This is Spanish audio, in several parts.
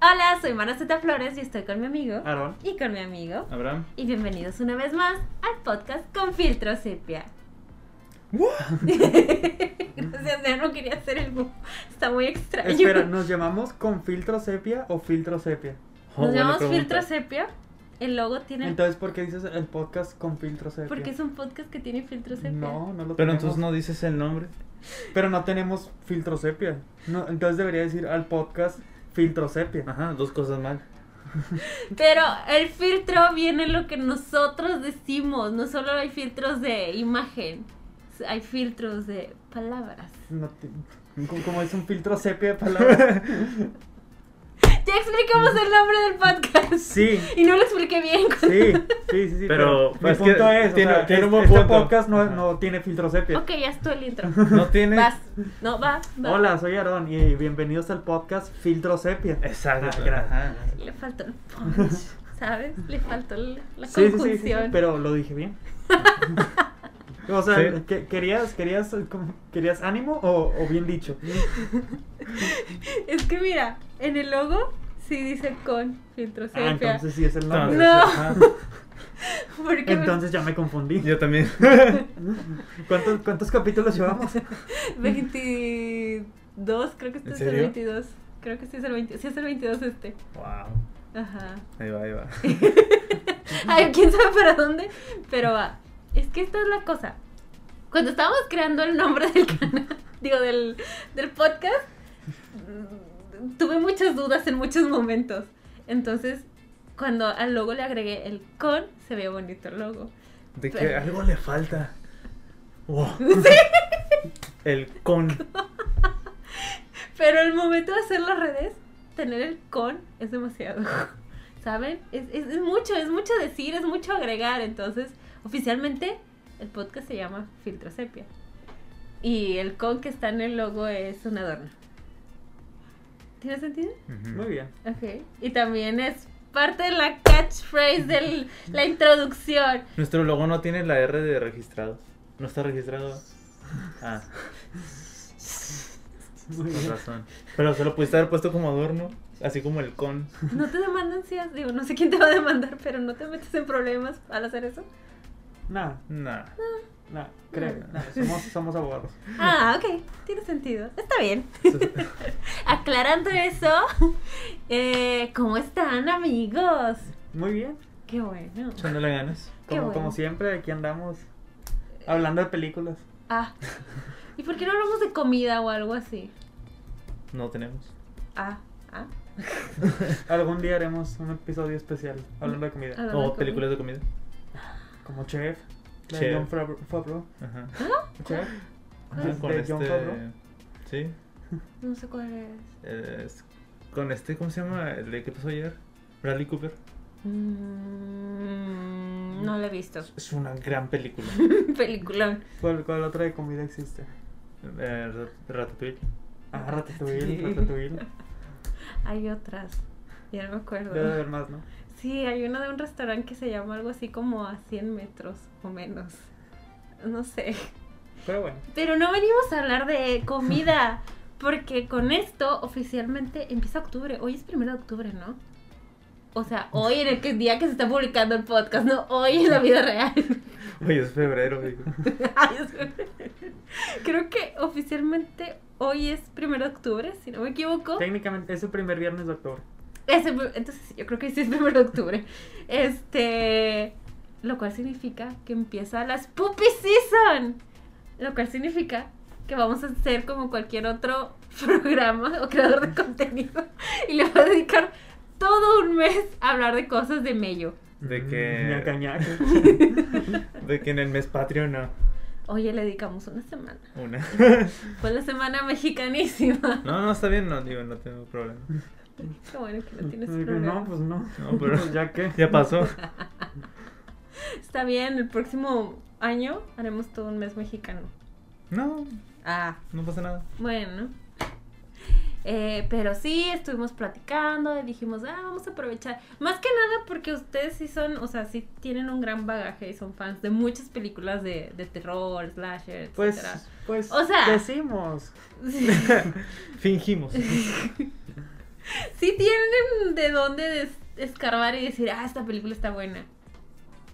Hola, soy Maraceta Flores y estoy con mi amigo. Aaron. Y con mi amigo. Abraham. Y bienvenidos una vez más al podcast con filtro sepia. Gracias, ya no quería hacer el bu- Está muy extraño. Espera, ¿nos llamamos con filtro sepia o filtro sepia? Oh, Nos buena llamamos pregunta. filtro sepia. El logo tiene. Entonces, ¿por qué dices el podcast con filtro sepia? Porque es un podcast que tiene filtro sepia. No, no lo Pero tenemos. entonces no dices el nombre. Pero no tenemos filtro sepia. No, entonces debería decir al podcast filtro sepia. Ajá, dos cosas mal. Pero el filtro viene lo que nosotros decimos. No solo hay filtros de imagen, hay filtros de palabras. No te- como- como es un filtro sepia de palabras. Ya explicamos el nombre del podcast. Sí. Y no lo expliqué bien. Sí, sí, sí, sí. Pero, mi es que punto es, o tiene- sea, tiene un es- buen este punto. podcast no, no tiene filtro sepia. Ok, ya estoy el intro. No tiene. Vas. No, va, va. Hola, soy Aaron y bienvenidos al podcast Filtro Sepia. Exacto. Ah, gracias. Le faltó el punch, ¿sabes? Le faltó la Sí, sí, sí, sí, conjunción. sí, pero lo dije bien. O sea, Sí. ¿que- ¿querías, querías, ¿querías ánimo o, o bien dicho? Es que mira, en el logo sí dice con filtro Ah, sepia. entonces sí es el nombre. Entonces, No. Porque me- Entonces ya me confundí. Yo también. ¿Cuántos, ¿Cuántos capítulos llevamos? 22, creo que este ¿En es el serio? 22. Creo que sí es el 20, sí es el 22 este. wow. Ajá. Ahí va, ahí va. Ay, quién sabe para dónde, pero va. Es que esta es la cosa. Cuando estábamos creando el nombre del canal, digo, del, del podcast, mm, tuve muchas dudas en muchos momentos. Entonces, cuando al logo le agregué el con, se veía bonito el logo. De que Pero- algo le falta. Wow. El con. Pero el momento de hacer las redes, tener el con es demasiado. ¿Saben? Es, es, es mucho, es mucho decir, es mucho agregar. Entonces, oficialmente, el podcast se llama Filtro Sepia. Y el con que está en el logo es un adorno. ¿Tiene sentido? Muy bien. Ok. Y también es parte de la catchphrase de la introducción. Nuestro logo no tiene la R de registrado. No está registrado. Ah, Muy con bien. razón. Pero se lo pudiste haber puesto como adorno. Así como el con. No te demandan si has- digo, no sé quién te va a demandar, pero no te metes en problemas al hacer eso. Nah, Nah. nah, creo. nah, somos, somos abogados. Ah, ok, tiene sentido. Está bien. Aclarando eso, eh, ¿cómo están, amigos? Muy bien. Qué bueno. Echándole ganas. Como, bueno. como siempre, aquí andamos hablando de películas. Ah, ¿y por qué no hablamos de comida o algo así? No tenemos. Ah, ah. Algún día haremos un episodio especial hablando de comida. Hablando de O comida. películas de comida. Como Chef, de Chef. John Favreau. Ajá. Chef. ¿Cuál de- es? Con de este. John Favreau. Sí. No sé cuál es. Es- con este, ¿cómo se llama? El de que pasó ayer. Bradley Cooper. Mm, no lo he visto. Es una gran película. Peliculón. ¿Cuál, ¿Cuál otra de comida existe? Eh, Rat- Ratatouille. Ah, Ratatouille, Ratatouille. Ratatouille. Hay otras. Ya no me acuerdo. Debe haber más, ¿no? Sí, hay una de un restaurante que se llama algo así como a 100 metros o menos. No sé. Pero bueno. Pero no venimos a hablar de comida, porque con esto oficialmente empieza octubre. Hoy es primero de octubre, ¿no? O sea, hoy en el día que se está publicando el podcast, no hoy en la vida real. Oye, es febrero, digo. Ay, es- Creo que oficialmente hoy es primero de octubre, si no me equivoco. Técnicamente es el primer viernes de octubre. Ese- entonces yo creo que sí es primero de octubre. Este, lo cual significa que empieza la Spoopy Season. Lo cual significa que vamos a hacer como cualquier otro programa o creador de contenido y le voy a dedicar todo un mes a hablar de cosas de Mello. De que- Ñaca, ñaca. De que en el mes patrio no. Oye, le dedicamos una semana. Una. Fue la semana mexicanísima. No, no, está bien, no, digo, no tengo problema. Qué bueno que no tienes problema. No, pues no. No, pero- Pues ya que. Ya pasó. Está bien, el próximo año haremos todo un mes mexicano. No, Ah, no pasa nada. bueno. Eh, pero sí, estuvimos platicando y dijimos, ah, vamos a aprovechar. Más que nada porque ustedes sí son, o sea, sí tienen un gran bagaje y son fans de muchas películas de, de terror, slasher, Pues, etcétera. pues, O sea- decimos. Fingimos. Sí tienen de dónde escarbar y decir, ah, esta película está buena.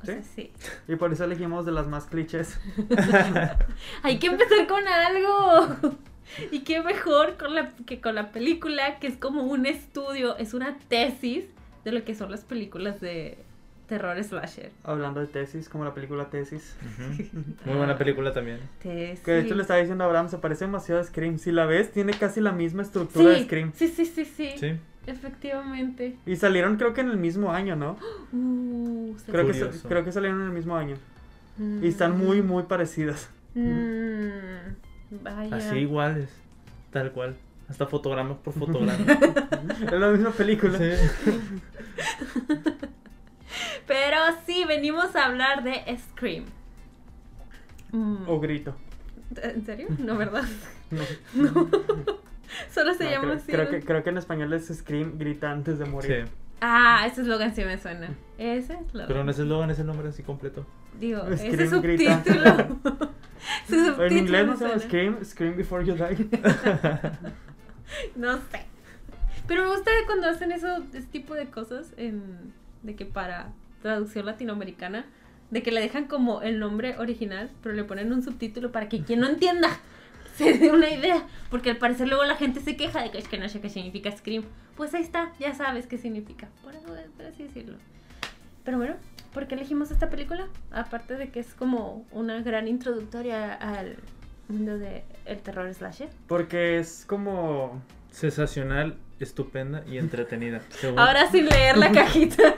O sea, sí. Y por eso elegimos de las más clichés. Hay que empezar con algo. Y qué mejor con la, que con la película, que es como un estudio, es una tesis de lo que son las películas de terror slasher. Hablando de tesis, como la película Tesis. Muy buena película también. Tesis. Que de hecho le estaba diciendo a Abraham, se parece demasiado a Scream. Si la ves, tiene casi la misma estructura de Scream. sí, sí, sí, sí, Sí. Efectivamente. Y salieron creo que en el mismo año, ¿no? Uh, se- Creo que, creo que salieron en el mismo año. Mm. Y están muy, muy parecidas. Mm, vaya. Así iguales. Tal cual. Hasta fotograma por fotograma. es la misma película. Sí. Pero sí, venimos a hablar de Scream. Mm, O grito. ¿En serio? No, ¿verdad? No. Solo se No, llama creo, así. creo ¿no? que, creo que en español es Scream, grita antes de morir. Sí. Ah, ese eslogan sí me suena. Ese eslogan. Pero no es el eslogan, es el nombre así completo. Digo, ese Scream grita. subtítulo. Su En subtítulo inglés no se llama. Scream, Scream Before You Die. No sé. Pero me gusta cuando hacen eso, ese tipo de cosas, en, de que para traducción latinoamericana, de que le dejan como el nombre original, pero le ponen un subtítulo para que quien no entienda se dé una idea. Porque al parecer luego la gente se queja de que es que no sé qué significa Scream. Pues ahí está, ya sabes qué significa, por, por así decirlo. Pero bueno, ¿por qué elegimos esta película? Aparte de que es como una gran introductoria al mundo del terror slasher. Porque es como. Sensacional, estupenda y entretenida. según- Ahora sin leer la cajita.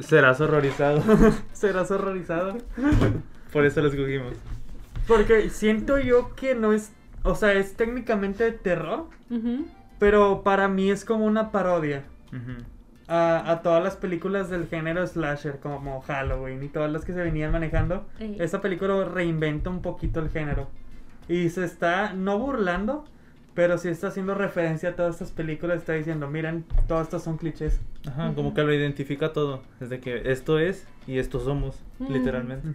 Serás horrorizado. Serás horrorizado. Por eso lo escogimos. Porque siento yo que no es. O sea, es técnicamente terror. Pero para mí es como una parodia. A, a todas las películas del género slasher, como Halloween y todas las que se venían manejando. Ey. Esta película reinventa un poquito el género. Y se está, no burlando, pero sí está haciendo referencia a todas estas películas. Está diciendo, miren, todos estos son clichés. Ajá, como que lo identifica todo. Desde que esto es y esto somos, literalmente.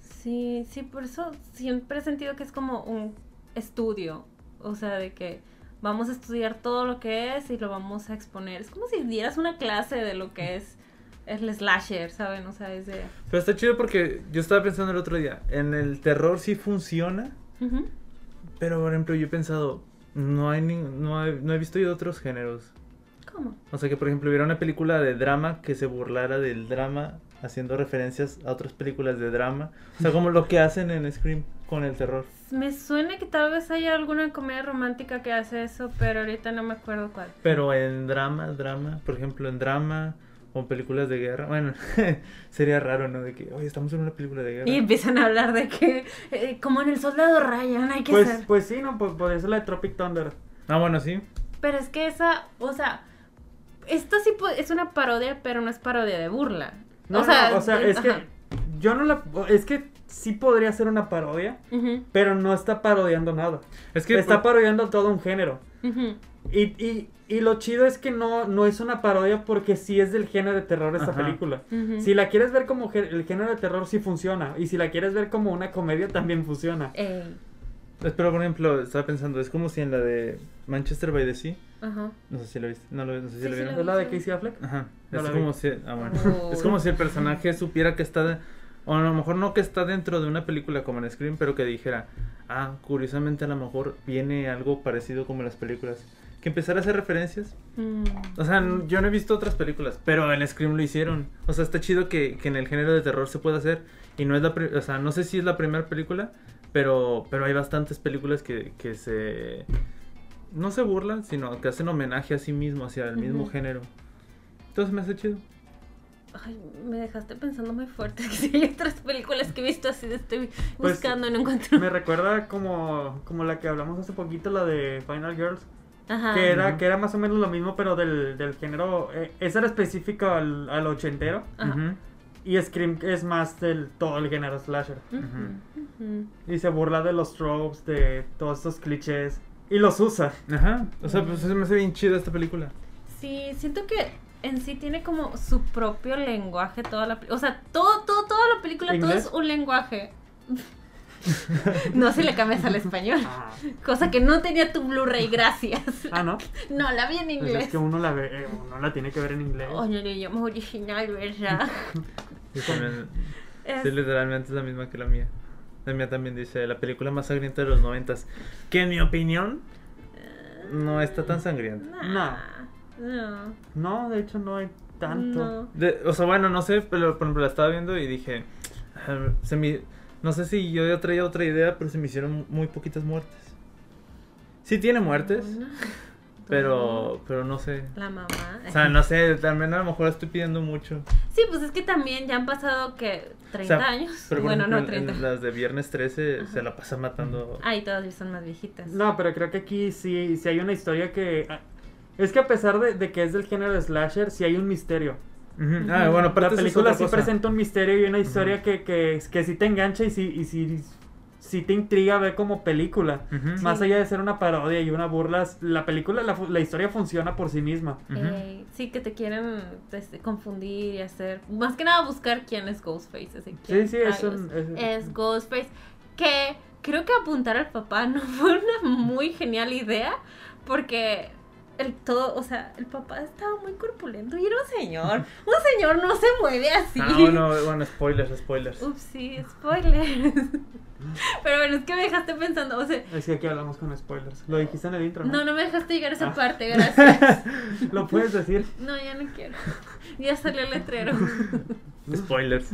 Sí, sí, por eso siempre he sentido que es como un estudio. O sea, de que vamos a estudiar todo lo que es y lo vamos a exponer. Es como si dieras una clase de lo que es el slasher, ¿saben? O sea, es de... Pero está chido porque yo estaba pensando el otro día, en el terror sí funciona, Ujú. pero por ejemplo yo he pensado, no hay ni, no, he, no he visto yo de otros géneros. ¿Cómo? O sea que por ejemplo hubiera una película de drama que se burlara del drama haciendo referencias a otras películas de drama. O sea, como lo que hacen en Scream con el terror. Me suena que tal vez haya alguna comedia romántica que hace eso, pero ahorita no me acuerdo cuál. Pero en drama, drama, por ejemplo en drama o en películas de guerra, bueno, sería raro, ¿no? De que, oye, estamos en una película de guerra. Y empiezan a hablar de que, eh, como en el soldado Ryan, hay que Pues, hacer. pues sí, no, pues por eso la de Tropic Thunder. Ah, bueno, sí. Pero es que esa, o sea, esto sí es una parodia, pero no es parodia de burla. No, o sea, no, o sea, es que ajá. yo no la, es que sí podría ser una parodia, pero no está parodiando nada. Es que está por- parodiando todo un género. Y, y, y lo chido es que no, no es una parodia porque sí es del género de terror esta Ajá. película. Si la quieres ver como el género de terror sí funciona. Y si la quieres ver como una comedia también funciona. Ey, Pero, por ejemplo, estaba pensando, es como si en la de Manchester by the Sea, ajá. no sé si la viste, no, lo, no sé si Sí, la vieron. la ¿Es la de Casey Affleck? Ajá, No es como vi. si, ah, bueno. Oh. es como si el personaje supiera que está, de- o a lo mejor no que está dentro de una película como en Scream, pero que dijera, ah, curiosamente a lo mejor viene algo parecido como en las películas. Que empezara a hacer referencias. Mm. O sea, yo no he visto otras películas, pero en Scream lo hicieron. O sea, está chido que, que en el género de terror se pueda hacer. Y no es la, o sea, no sé si es la primera película, pero, pero hay bastantes películas que, que se, no se burlan, sino que hacen homenaje a sí mismo, hacia el mismo Ujú. género. Entonces me hace chido. Ay, me dejaste pensando muy fuerte. Que si hay otras películas que he visto así, de estoy Pues, buscando y no encuentro. Me recuerda como, como la que hablamos hace poquito, la de Final Girls. Ajá. Que era, que era más o menos lo mismo, pero del, del género. eh, esa era específica al, al ochentero. Ajá. Ujú. Y Scream es más del todo el género slasher. Ujú, ujú. Y se burla de los tropes, de todos estos clichés. Y los usa. Ajá. O sea, pues se me hace bien chida esta película. Sí, siento que en sí tiene como su propio lenguaje toda la. O sea, todo, todo, toda la película, todo es un lenguaje. no si le cambias al español. Ah, Cosa que no tenía tu Blu-ray, gracias. Ah, ¿no? No, la vi en Pues inglés. es que uno la ve, eh, uno la tiene que ver en inglés. Oye, el idioma original, ¿verdad? Sí, literalmente es la misma que la mía. La mía también dice la película más sangrienta de los noventas. Que en mi opinión no está tan sangrienta. Nah, no. No, de hecho no hay tanto. No. De- o sea, bueno, no sé, pero por ejemplo la estaba viendo y dije, ah, se me, no sé si yo ya traía otra idea, pero se me hicieron muy poquitas muertes. Sí tiene muertes, pero, pero no sé. La mamá. O sea, no sé, también a lo mejor estoy pidiendo mucho. Sí, pues es que también ya han pasado que 30 O sea, años. Pero por bueno, ejemplo, no en- 30. en las de viernes 13 Ajá. se la pasa matando. Ay, todas son más viejitas. No, pero creo que aquí sí, sí hay una historia que... Es que a pesar de, de que es del género de slasher, sí hay un misterio. Ujú. Ah, bueno, La película sí cosa. presenta un misterio y una historia que, que, que sí te engancha y sí, y sí, sí te intriga ver como película. Más Sí. allá de ser una parodia y una burla, la película, la, la historia funciona por sí misma. Eh, sí, que te quieren este, confundir y hacer. Más que nada buscar quién es Ghostface. así, quién Sí, sí, es un- es- es Ghostface. Que creo que apuntar al papá no fue una muy genial idea. Porque el todo, o sea, el papá estaba muy corpulento y era un señor. Un señor no se mueve así. Ah, bueno, bueno, spoilers, spoilers. Ups, sí, spoilers. Pero bueno, es que me dejaste pensando, o sea, Es que aquí hablamos con spoilers. Lo dijiste en el intro, ¿no? no, no me dejaste llegar a esa Ah. parte, gracias. Lo puedes decir. No, ya no quiero. Ya salió el letrero. Spoilers.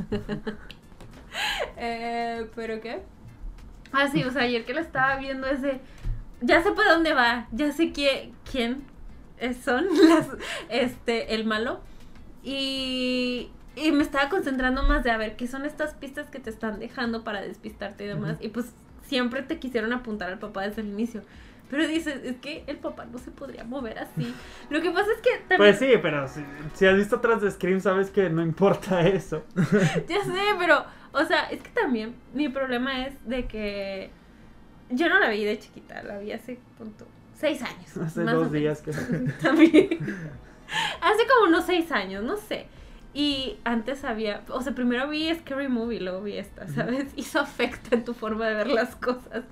Eh, ¿Pero qué? Ah, sí, o sea, ayer que la estaba viendo es de... Ya sé por dónde va, ya sé quién, son las, este, el malo. Y, y me estaba concentrando más de a ver qué son estas pistas que te están dejando para despistarte y demás. Y pues siempre te quisieron apuntar al papá desde el inicio. Pero dices, es que el papá no se podría mover así. Lo que pasa es que también... Pues sí, pero si, si has visto atrás de Scream, sabes que no importa eso. Ya sé, pero, o sea, es que también mi problema es de que yo no la vi de chiquita, la vi hace punto, seis años. Hace más o dos días que... También. hace como unos seis años, no sé. Y antes había, o sea, primero vi Scary Movie, luego vi esta, ¿sabes? Y eso afecta en tu forma de ver las cosas.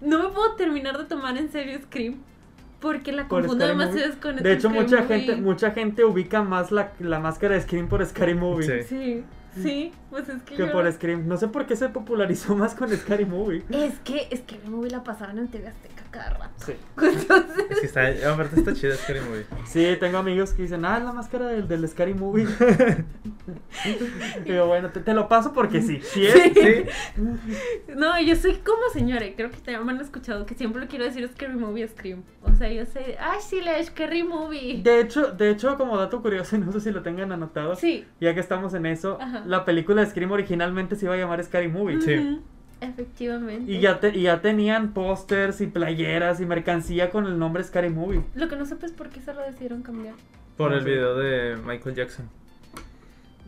No me puedo terminar de tomar en serio Scream porque la Por confundo demasiado con De hecho, Scary mucha Movie. gente, mucha gente ubica más la, la máscara de Scream por Scary Movie Sí. Sí, sí, pues es que que yo... por Scream. No sé por qué se popularizó más con Scary Movie. Es que Scary Movie la pasaban en TV Azteca cada rato. Sí. Entonces, Es que está, aparte está chida Scary Movie. Sí, tengo amigos que dicen, ah, es la máscara del, del Scary Movie. Digo, bueno, te, te lo paso porque sí. Sí es. Sí. sí. no, yo soy como señora, y creo que también me han escuchado que siempre le quiero decir Scary Movie Scream. O sea, yo sé, ay, sí, la Scary Movie. De hecho, de hecho, como dato curioso, no sé si lo tengan anotado. Sí. Ya que estamos en eso, Ajá. La película de Scream originalmente se iba a llamar Scary Movie. Sí. Efectivamente. Y ya, te- y ya tenían pósters y playeras y mercancía con el nombre Scary Movie. Lo que no sé es por qué se lo decidieron cambiar. Por No el video de Michael Jackson.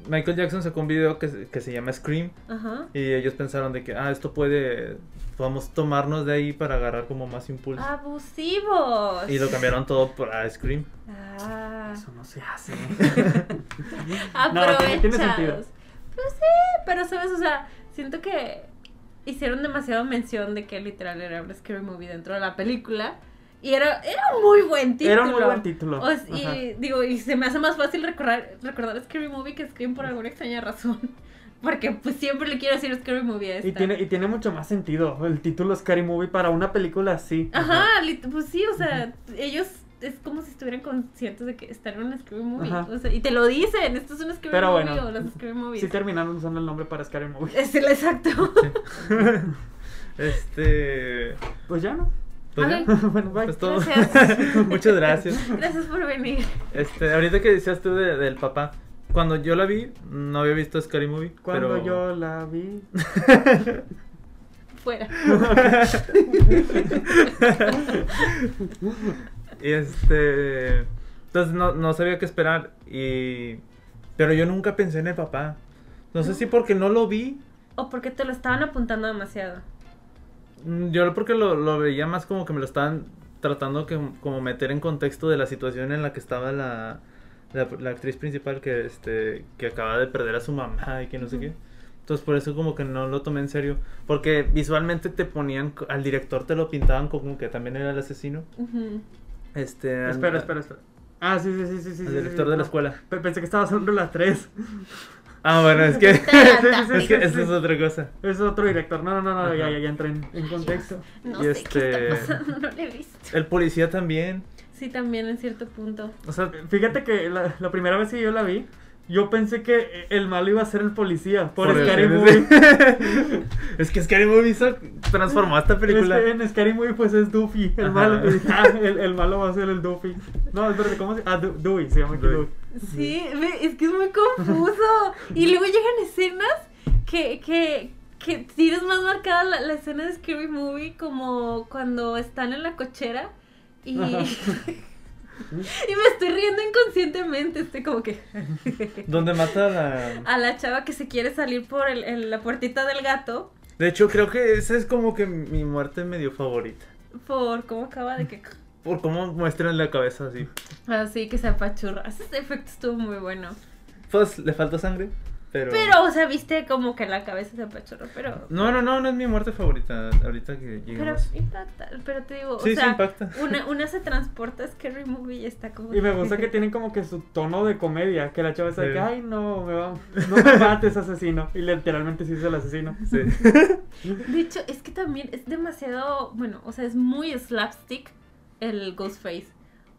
Michael Jackson sacó un video que, se- que se llama Scream. Ajá. Y ellos pensaron de que, ah, esto puede, podemos tomarnos de ahí para agarrar como más impulso. Abusivos. Y lo cambiaron todo para Scream. Ah. Eso no se hace. Aprovechados. tiene- tiene sentido. Pues sí, pero sabes, o sea, siento que hicieron demasiado mención de que literal era un scary movie dentro de la película. Y era, era un muy buen título. Era un muy buen título. O y digo, y se me hace más fácil recordar, recordar Scary Movie que Scream por alguna extraña razón. Porque pues siempre le quiero decir Scary Movie a esta. Y tiene, y tiene mucho más sentido el título Scary Movie para una película así. Ajá, pues sí, o sea, ellos es como si estuvieran conscientes de que están en un Scary Movie. O sea, y te lo dicen, esto es un Scary Pero Movie bueno, o las Scary Movies. Sí terminaron usando el nombre para Scary Movie. Es el exacto. Este. Pues ya, ¿no? Pues ya. Bueno, bye. Pues todo. Gracias. Muchas gracias. Gracias por venir. Este, ahorita que decías tú de- del papá, cuando yo la vi, no había visto Scary Movie. Cuando pero... yo la vi. Fuera. Y este. Entonces no, no sabía qué esperar. Y. Pero yo nunca pensé en el papá. No sé si porque no lo vi. O porque te lo estaban apuntando demasiado. Mm, Yo porque lo, lo veía más como que me lo estaban tratando que como meter en contexto de la situación en la que estaba la, la, la actriz principal que este que acaba de perder a su mamá y que no sé qué. Entonces por eso como que no lo tomé en serio. Porque visualmente te ponían, al director te lo pintaban como que también era el asesino. Ujú. Este, Espera, espera, espera. Ah, sí, sí, sí, sí. sí, director sí, de la escuela. Pe- Pensé que estabas hablando de las tres. Ah, bueno, es que... Sí, sí, sí, es que sí. es otra cosa. Es otro director. No, no, no, no ya, ya, ya entré en, en contexto. No Y sé qué este- está pasando, no lo he visto. El policía también. Sí, también en cierto punto. O sea, Fíjate que la, la primera vez que yo la vi, yo pensé que el malo iba a ser el policía por, Scary Movie. es que Scary Movie transformó esta película. Es que en Scary Movie pues es Duffy, el Ajá. malo. Y dije, ah, el, el malo va a ser el Duffy. No, es verdad, ¿cómo se llama? Ah, Du- Dewey, se llama Dewey. Sí, es que es muy confuso. Y luego llegan escenas que, que, que tienes más marcada la, la escena de Scary Movie como cuando están en la cochera y, Ajá. y me estoy riendo inconscientemente. Estoy como que Donde mata a la... a la chava que se quiere salir por el, el- la puertita del gato De hecho, creo que esa es como que mi muerte medio favorita. por cómo acaba de que... Por cómo muestran la cabeza así. Así que se apachurra. Ese efecto estuvo muy bueno. Pues le falta sangre, pero... Pero, o sea, viste como que la cabeza se apachurró, pero... No, no, no, no es mi muerte favorita. Ahorita que Pero lleguemos. impacta, pero te digo, Sí, o sí sea, impacta. Una, una se transporta a Scary Movie y está como... Y me gusta que tienen como que su tono de comedia, que la chava está de Sí. que, ay, no, me va, no me mates, asesino. Y literalmente sí es el asesino. Sí. De hecho, es que también es demasiado, bueno, o sea, es muy slapstick el Ghostface.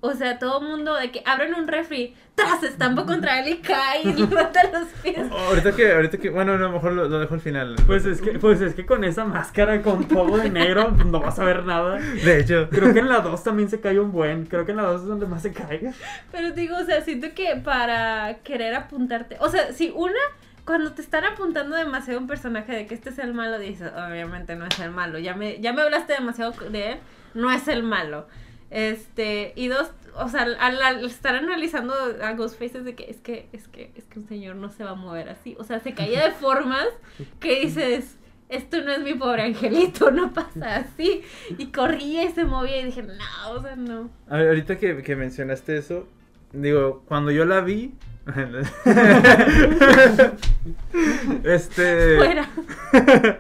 O sea, todo el mundo de que abren un refri, tras estampa contra él y cae y levanta los pies. ahorita que, ahorita que, bueno, a lo mejor lo, lo dejo al final. Pues es que, pues es que con esa máscara con todo de negro no vas a ver nada. De hecho, Creo que en la 2 también se cae un buen. Creo que en la 2 es donde más se cae. Pero digo, o sea, siento que para querer apuntarte, o sea, si una, cuando te están apuntando demasiado a un personaje de que este es el malo, dices, obviamente no es el malo, ya me, ya me hablaste demasiado de él, no es el malo. Este, y dos, o sea, al, al estar analizando a Ghostface es de que es que, es que, es que un señor no se va a mover así. O sea, se caía de formas que dices, esto no es mi pobre angelito, no pasa así. Y corría y se movía y dije, no, o sea, no. a ver, ahorita que, que mencionaste eso, digo, cuando yo la vi, este, Fuera.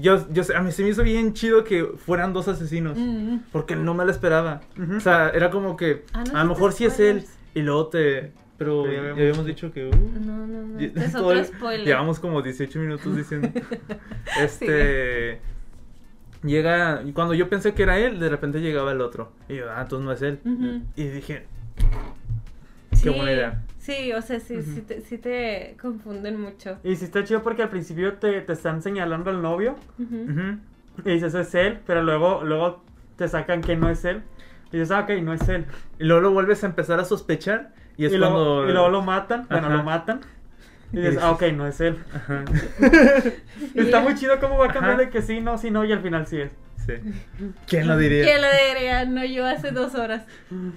yo, yo, sé- a mí se me hizo bien chido que fueran dos asesinos. Mm. Porque no me lo esperaba. O sea, era como que Ah, no a lo mejor sí es él. Y luego te. Pero Pero ya ya habíamos dicho. que. uh, No, no, no. Este es otro spoiler. Llevamos como 18 minutos diciendo. este. Llega. Cuando yo pensé que era él, de repente llegaba el otro. Y yo, ah, entonces no es él. Y dije, Sí, Qué buena idea. Sí, o sea, sí, sí, te, sí te confunden mucho. Y sí está chido porque al principio te, te están señalando al novio. Y dices, es él. Pero luego, luego te sacan que no es él. Y dices, ah, ok, no es él. Y luego lo vuelves a empezar a sospechar. Y es y, cuando. luego, y luego lo matan. Bueno, Ajá. lo matan. Y dices, dices- ah, ok, no es él. Ajá. Está muy chido cómo va a cambiar Ajá. de que sí, no, sí, no. Y al final sí es. Sí. ¿Quién lo diría? ¿Quién lo diría? No, yo hace dos horas.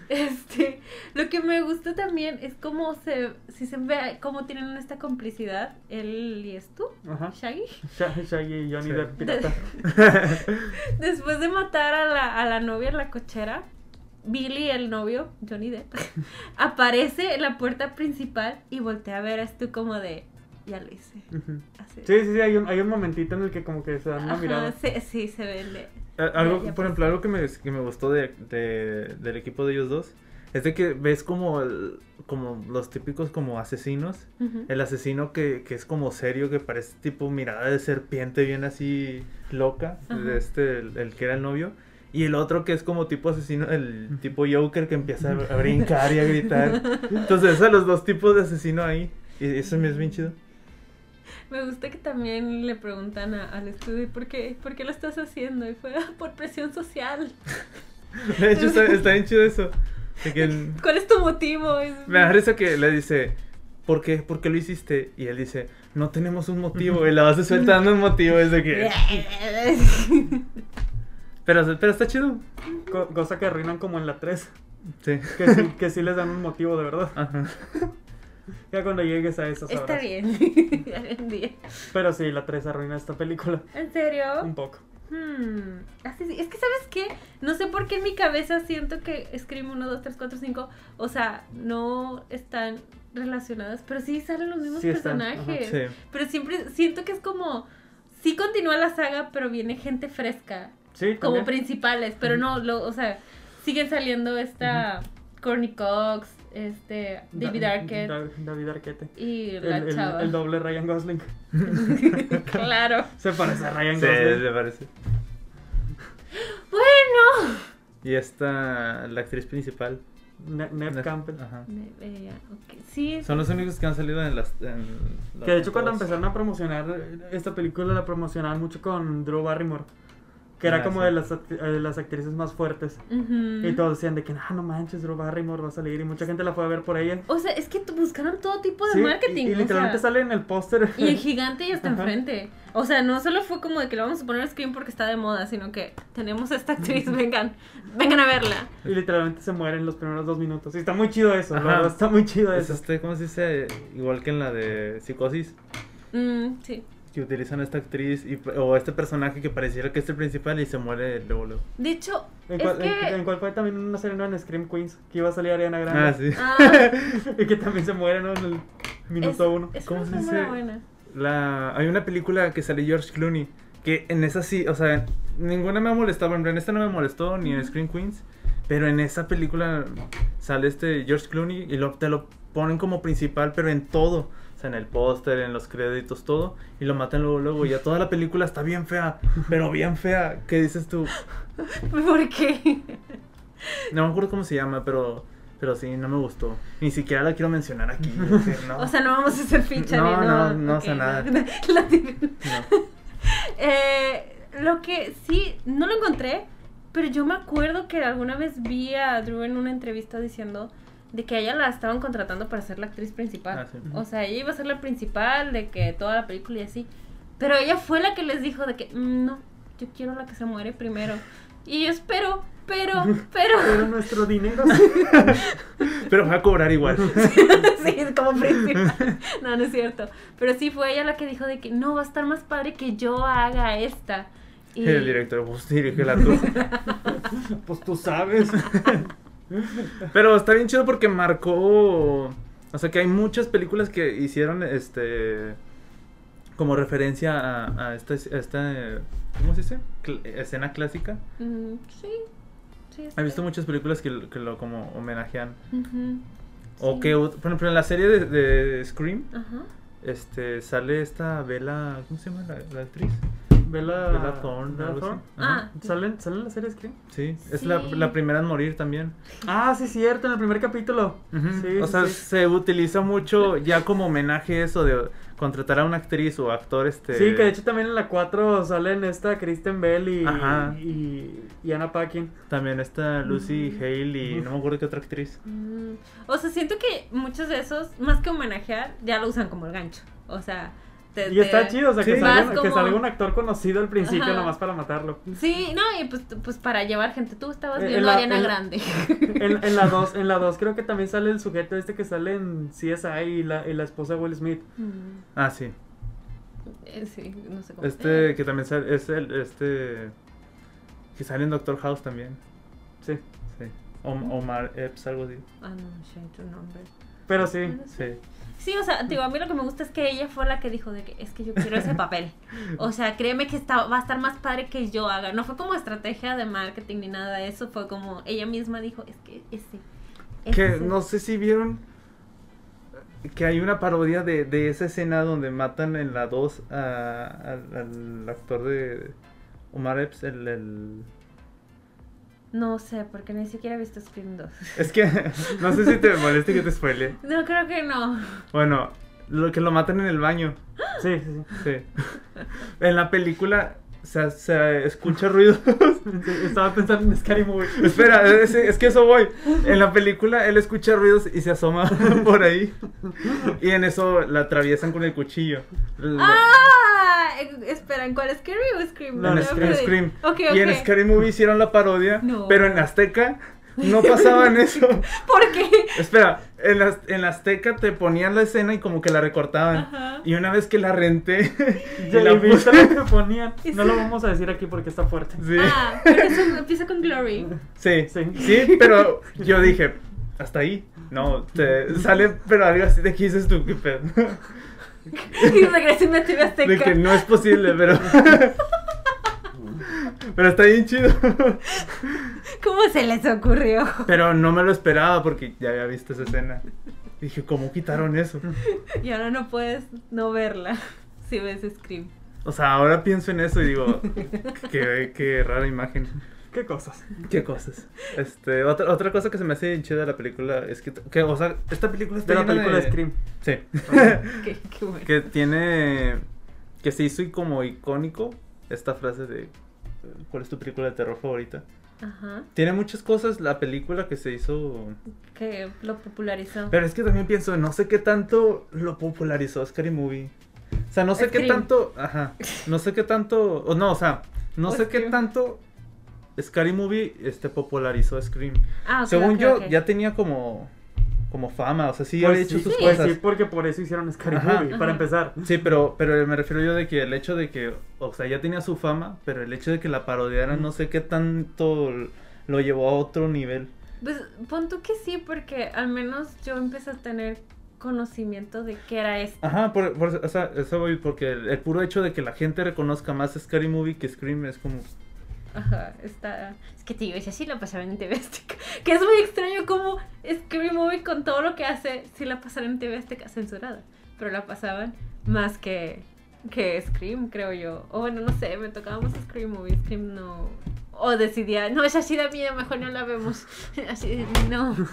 Este, lo que me gusta también es cómo se, si se ve, cómo tienen esta complicidad, él y es tú, Ajá. Shaggy. Sha- Shaggy y Johnny Sí. Depp pirata. Después de matar a la, a la novia en la cochera, Billy, el novio, Johnny Depp, aparece en la puerta principal y voltea a ver a Stu como de, ya lo hice. Así. Sí, sí, sí, hay un, hay un momentito en el que como que se dan una Ajá, mirada. sí, sí, se ve el de- A- Algo, Ya- ya por ejemplo, algo que me, que me gustó de, de- del equipo de ellos dos es de que ves como, el- como los típicos como asesinos. El asesino que, que es como serio, que parece tipo mirada de serpiente bien así loca, de este, el, el que era el novio. Y el otro que es como tipo asesino, el tipo Joker que empieza a, a brincar y a gritar. Entonces, esos los dos tipos de asesino ahí. Y eso me es bien chido. Me gusta que también le preguntan a- al estudio ¿por qué, ¿por qué lo estás haciendo? Y fue "Ah, por presión social. De hecho, está, está bien chido eso. De que ¿Cuál es tu motivo? Me da risa que le dice, ¿por qué? ¿Por qué lo hiciste? Y él dice, no tenemos un motivo. Y la vas sueltando un motivo. Es de que... Pero, pero está chido. Co- cosa que arruinan como en la 3. Sí. Que sí, que sí les dan un motivo de verdad. Ajá. Ya cuando llegues a esas Está horas. bien. Algún día. Pero sí, la 3 arruina esta película. ¿En serio? Un poco. Hmm, así sí. Es que, ¿sabes qué? No sé por qué en mi cabeza siento que Scream 1, 2, 3, 4, 5, o sea, no están relacionadas, pero sí salen los mismos Sí están, ajá, personajes. Sí. Pero siempre siento que es como, sí continúa la saga, pero viene gente fresca, Sí, como también. principales, pero no, lo, o sea, siguen saliendo esta Courtney Cox, este, David Da- Arquette Da- David Arquette. y El, la el- chava. el doble Ryan Gosling. claro. Se parece a Ryan Sí, Gosling. me parece. Bueno. Y esta, la actriz principal. Ne- Neve Campbell. Ajá. Ok. Sí, Son los únicos que han salido en las. en Que de hecho cuando empezaron a promocionar esta película la promocionaban mucho con Drew Barrymore. Que era Ah, como sí. de, las, act- eh, de las actrices más fuertes. Y todos decían de que, ah, no manches, Drew Barrymore va a salir. Y mucha gente la fue a ver por ella. O sea, es que buscaron todo tipo de Sí, marketing. Y, y literalmente sea, sale en el póster. y el gigante ya está Ajá. enfrente. O sea, no solo fue como de que lo vamos a poner a Scream porque está de moda, sino que tenemos a esta actriz, vengan, vengan a verla. Y literalmente se muere en los primeros dos minutos. Y está muy chido eso, la verdad, está muy chido Es eso. este, ¿cómo se dice? Igual que en la de Psicosis. Mm, sí. Que utilizan a esta actriz y, o este personaje que pareciera que es el principal y se muere luego. luego. De hecho, ¿En es cuál, en- que... en cuál fue también una serie no, en Scream Queens? Que iba a salir Ariana Grande. Ah, sí. Ah, y que también se muere, ¿no? En el minuto es, uno. es ¿Cómo una se dice? buena. La, hay una película que sale George Clooney. Que en esa sí, o sea, ninguna me molestaba. En esta no me molestó, ni en Screen Queens. Pero en esa película sale este George Clooney y lo, te lo ponen como principal, pero en todo. Sea, en el póster, en los créditos, todo. Y lo matan luego, luego. Y ya toda la película está bien fea, pero bien fea. ¿Qué dices tú? ¿Por qué? No me acuerdo cómo se llama, pero, pero sí, no me gustó. Ni siquiera la quiero mencionar aquí. es decir, no. O sea, no vamos a hacer ficha No, ni no, no. no ok, sé nada. No. Eh, lo que sí, no lo encontré, pero yo me acuerdo que alguna vez vi a Drew en una entrevista diciendo de que ella la estaban contratando para ser la actriz principal. Ah, sí. O sea, ella iba a ser la principal de que toda la película y así. Pero ella fue la que les dijo de que "Mm, no, yo quiero la que se muere primero. Y yo espero, pero, pero. Pero nuestro dinero. Pero va a cobrar igual. sí, como principal. No, no es cierto. Pero sí fue ella la que dijo de que no, va a estar más padre que yo haga esta. Y El director, pues dirígela tú. pues tú sabes. Pero está bien chido porque marcó. O sea que hay muchas películas que hicieron este. Como referencia a, a esta, a esta. ¿Cómo se dice? Cl- escena clásica. Mm, sí. sí He visto muchas películas que, lo- que lo como homenajean. O Sí. que, por ejemplo, en la serie de, de Scream, Ajá. este, sale esta Bella. ¿Cómo se llama la, la actriz? Bella, Bella Thorne, Bella. Thorne. Ah, ¿Salen, ¿Salen en la serie Scream? Sí, es la, Sí. la primera en morir también. Ah, sí, cierto, en el primer capítulo. Sí, o sí, sea, sí. se utiliza mucho ya como homenaje eso de contratar a una actriz o actor este Sí, que de hecho también en la 4 salen esta Kristen Bell y, Ajá. y, y Anna Paquin. también está Lucy. Hale y no me acuerdo qué otra actriz. Mm, O sea, siento que muchos de esos, más que homenajear, ya lo usan como el gancho. O sea, te- Y está te- chido, o sea, que, salga, que salga un actor conocido al principio Ajá. nomás para matarlo. Sí, no, y pues, pues para llevar gente. Tú estabas Eh, viendo en la- Ariana en Grande. En, en la 2 en la dos creo que también sale el sujeto este que sale en CSI y la, y la esposa de Will Smith. Mm, Ah, sí. eh, sí, no sé cómo. Este que también sale, es el este que sale en Doctor House también. Sí. Sí. Om- Omar Epps algo así. Ah, no, shame to number. Pero sí. Sé. Sí. Sí, o sea, digo, a mí lo que me gusta es que ella fue la que dijo de que es que yo quiero ese papel. O sea, créeme que está, va a estar más padre que yo haga. No fue como estrategia de marketing ni nada de eso, fue como ella misma dijo, es que ese. Que ese". no sé si vieron que hay una parodia de, de esa escena donde matan en la 2 a- al, al actor de Omar Epps, el, el- No sé, porque ni siquiera he visto Scream 2. Es que no sé si te moleste que te spoile. No, creo que no. Bueno, lo que lo matan en el baño. Sí, sí, sí. Sí. En la película se, se escucha ruido. Estaba pensando en Scary Movie. Espera, es, es que eso voy. En la película él escucha ruidos y se asoma por ahí. Y en eso la atraviesan con el cuchillo. ¡Ah! Eh, Espera, ¿en cuál? ¿Scary o Scream? No, en. Scream. Ok, Y en. Scary Movie hicieron la parodia, No. pero en Azteca no pasaban eso. ¿Por qué? Espera, en la, en la Azteca te ponían la escena y como que la recortaban. Ajá. Y una vez que la renté, y Ya la puse- lo que ponían. No sí. lo vamos a decir aquí porque está fuerte. Sí. Ah, pero eso empieza con Glory. Sí, Sí. sí, pero yo dije, hasta ahí. No, te sale, pero algo así de que dices tú, qué pedo. Y la TV Azteca. De que no es posible, pero. pero está bien chido. ¿Cómo se les ocurrió? Pero no me lo esperaba porque ya había visto esa escena. Dije, ¿cómo quitaron eso? Y ahora no puedes no verla si ves Scream. O sea, ahora pienso en eso y digo, qué, qué rara imagen. ¿Qué cosas? Qué cosas. Este, otra, otra cosa que se me hace bien chida de la película es que, que, o sea, esta película está De la película de Scream. Sí. Qué, qué bueno. que tiene, que se hizo como icónico esta frase de, ¿cuál es tu película de terror favorita? Ajá. Tiene muchas cosas la película que se hizo, Que lo popularizó. pero es que también pienso, no sé qué tanto lo popularizó Scary Movie. O sea, no sé qué tanto, ajá, no sé qué tanto, o no, o sea, no O sé qué tanto Scary Movie este popularizó Scream. Ah, ok, Según yo, ya tenía como, como fama, o sea, sí Pues había hecho sus sí. cosas. Sí, porque por eso hicieron Scary Ajá. Movie, para Ajá. empezar. Sí, pero, pero me refiero yo de que el hecho de que, o sea, ya tenía su fama, pero el hecho de que la parodiaran, no sé qué tanto lo llevó a otro nivel. Pues pon tú que sí, porque al menos yo empecé a tener conocimiento de qué era esto. Ajá, por, por- o sea, eso voy, porque el, el puro hecho de que la gente reconozca más Scary Movie que Scream es como... Ajá, está. Es que te digo, ese sí lo pasaron en TV Azteca. Que es muy extraño como Scream Movie con todo lo que hace, sí la pasaron en TV Azteca censurada. Pero la pasaban más que, que Scream, creo yo. O bueno, no sé, me tocaba más Scream Movie. Scream no. O decidía, no, esa sí da miedo, mejor no la vemos. Así, no.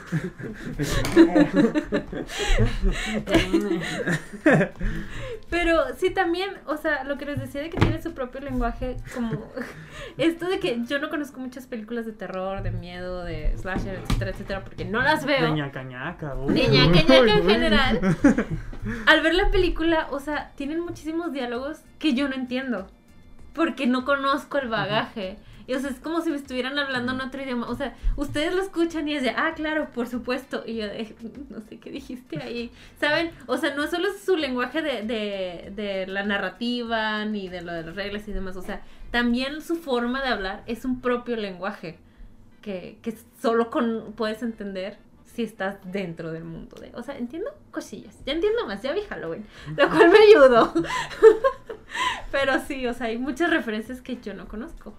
Pero sí también, o sea, lo que les decía de que tiene su propio lenguaje, como esto de que yo no conozco muchas películas de terror, de miedo, de slasher, etcétera, etcétera, porque no las veo. De ñaca ñaca. De ñaca ñaca Uy, en general. Al ver la película, o sea, tienen muchísimos diálogos que yo no entiendo, porque no conozco el bagaje. Y, o sea, es como si me estuvieran hablando en otro idioma. O sea, ustedes lo escuchan y es de, ah, claro, por supuesto. Y yo de, no sé qué dijiste ahí. ¿Saben? O sea, no solo es su lenguaje de, de, de la narrativa, ni de lo de las reglas y demás. O sea, también su forma de hablar es un propio lenguaje que, que solo con, puedes entender si estás dentro del mundo de. O sea, entiendo cosillas. Ya entiendo más, ya vi Halloween. Lo cual me ayudó. Pero sí, o sea, hay muchas referencias que yo no conozco.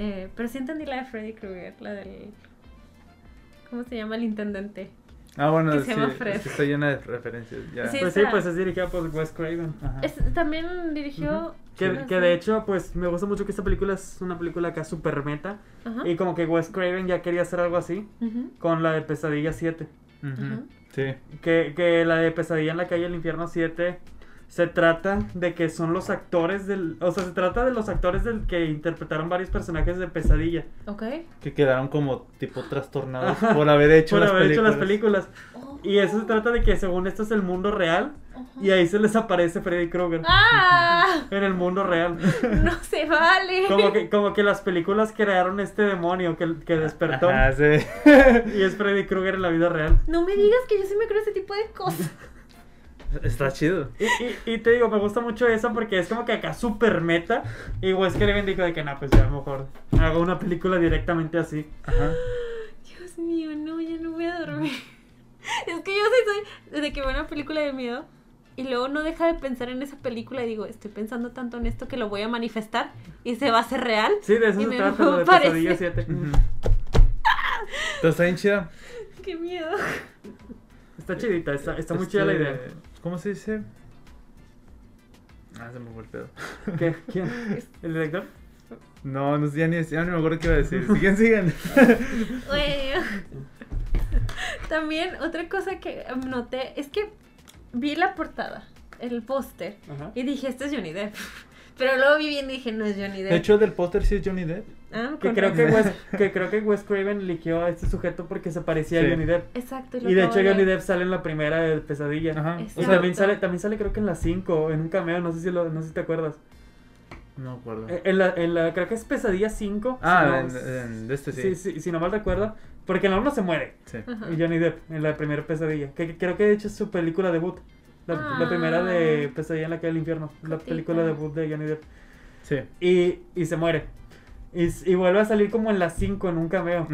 Eh, pero sí entendí la de Freddy Krueger, la del. ¿Cómo se llama? El intendente. Ah, bueno, Que se sí, llama es que está llena de referencias. Ya. Sí. Pues sí, pues es dirigida por Wes Craven. Ajá. Es- también dirigió. Que, que de hecho, pues me gusta mucho que esta película es una película acá super meta. Ajá. Y como que Wes Craven ya quería hacer algo así con la de Pesadilla 7. Ujú. Ajá. Sí. Que, que la de Pesadilla en la calle del infierno 7 se trata de que son los actores del... O sea, se trata de los actores del que interpretaron varios personajes de Pesadilla. Ok. Que quedaron como tipo trastornados Ajá. por haber hecho, por las, haber hecho películas. las películas. Y eso se trata de que según esto es el mundo real. Y ahí se les aparece Freddy Krueger. ¡Ah! En el mundo real. No se vale. Como que, como que las películas crearon este demonio que, que despertó. Ajá, sí. Y es Freddy Krueger en la vida real. No me digas que yo sí me creo ese tipo de cosas. Está chido. Y, y, y te digo, me gusta mucho eso porque es como que acá super meta. Y Wes Craven dijo de que no, pues ya mejor hago una película directamente así. Ajá. Dios mío, no, ya no voy a dormir. Es que yo sí soy desde que veo una película de miedo y luego no deja de pensar en esa película y digo, estoy pensando tanto en esto que lo voy a manifestar y se va a hacer real. Sí, de eso Y se me trata lo de parece. Pesadilla 7. Ujú. Pero está bien chida. Qué miedo. Está chidita, está, está muy Este, chida la idea. ¿Cómo se dice? Ah, se me fue el pedo. ¿Qué? ¿Quién? ¿El director? No, no sé, ya ni, ya ni me acuerdo qué iba a decir. Sigan, sigan. Bueno. También otra cosa que noté es que vi la portada, el póster, y dije, este es Johnny Depp. Pero luego vi bien y dije, no es Johnny Depp. De hecho, del póster sí es Johnny Depp. Ah, Que creo que. Wes, que creo que Wes Craven eligió a este sujeto porque se parecía Sí. a Johnny Depp. Exacto. lo Y de hecho Johnny. Depp sale en la primera de Pesadilla. Ajá. Y también sale, también sale creo que en la 5, en un cameo, no sé si lo, no sé si te acuerdas. No me acuerdo. Eh, En la, en la, creo que es Pesadilla 5. ah, si no- en, en este sí. sí, sí, si no mal recuerdo. Porque en la 1 se muere. Sí. Johnny Depp, en la primera Pesadilla. Que, que creo que de hecho es su película debut. La, la Ah. primera de Pesadilla en la calle del infierno. La Cotita. película debut de Johnny Depp. Sí. Y, y se muere. Y, vuelve a salir como en las 5 en un cameo.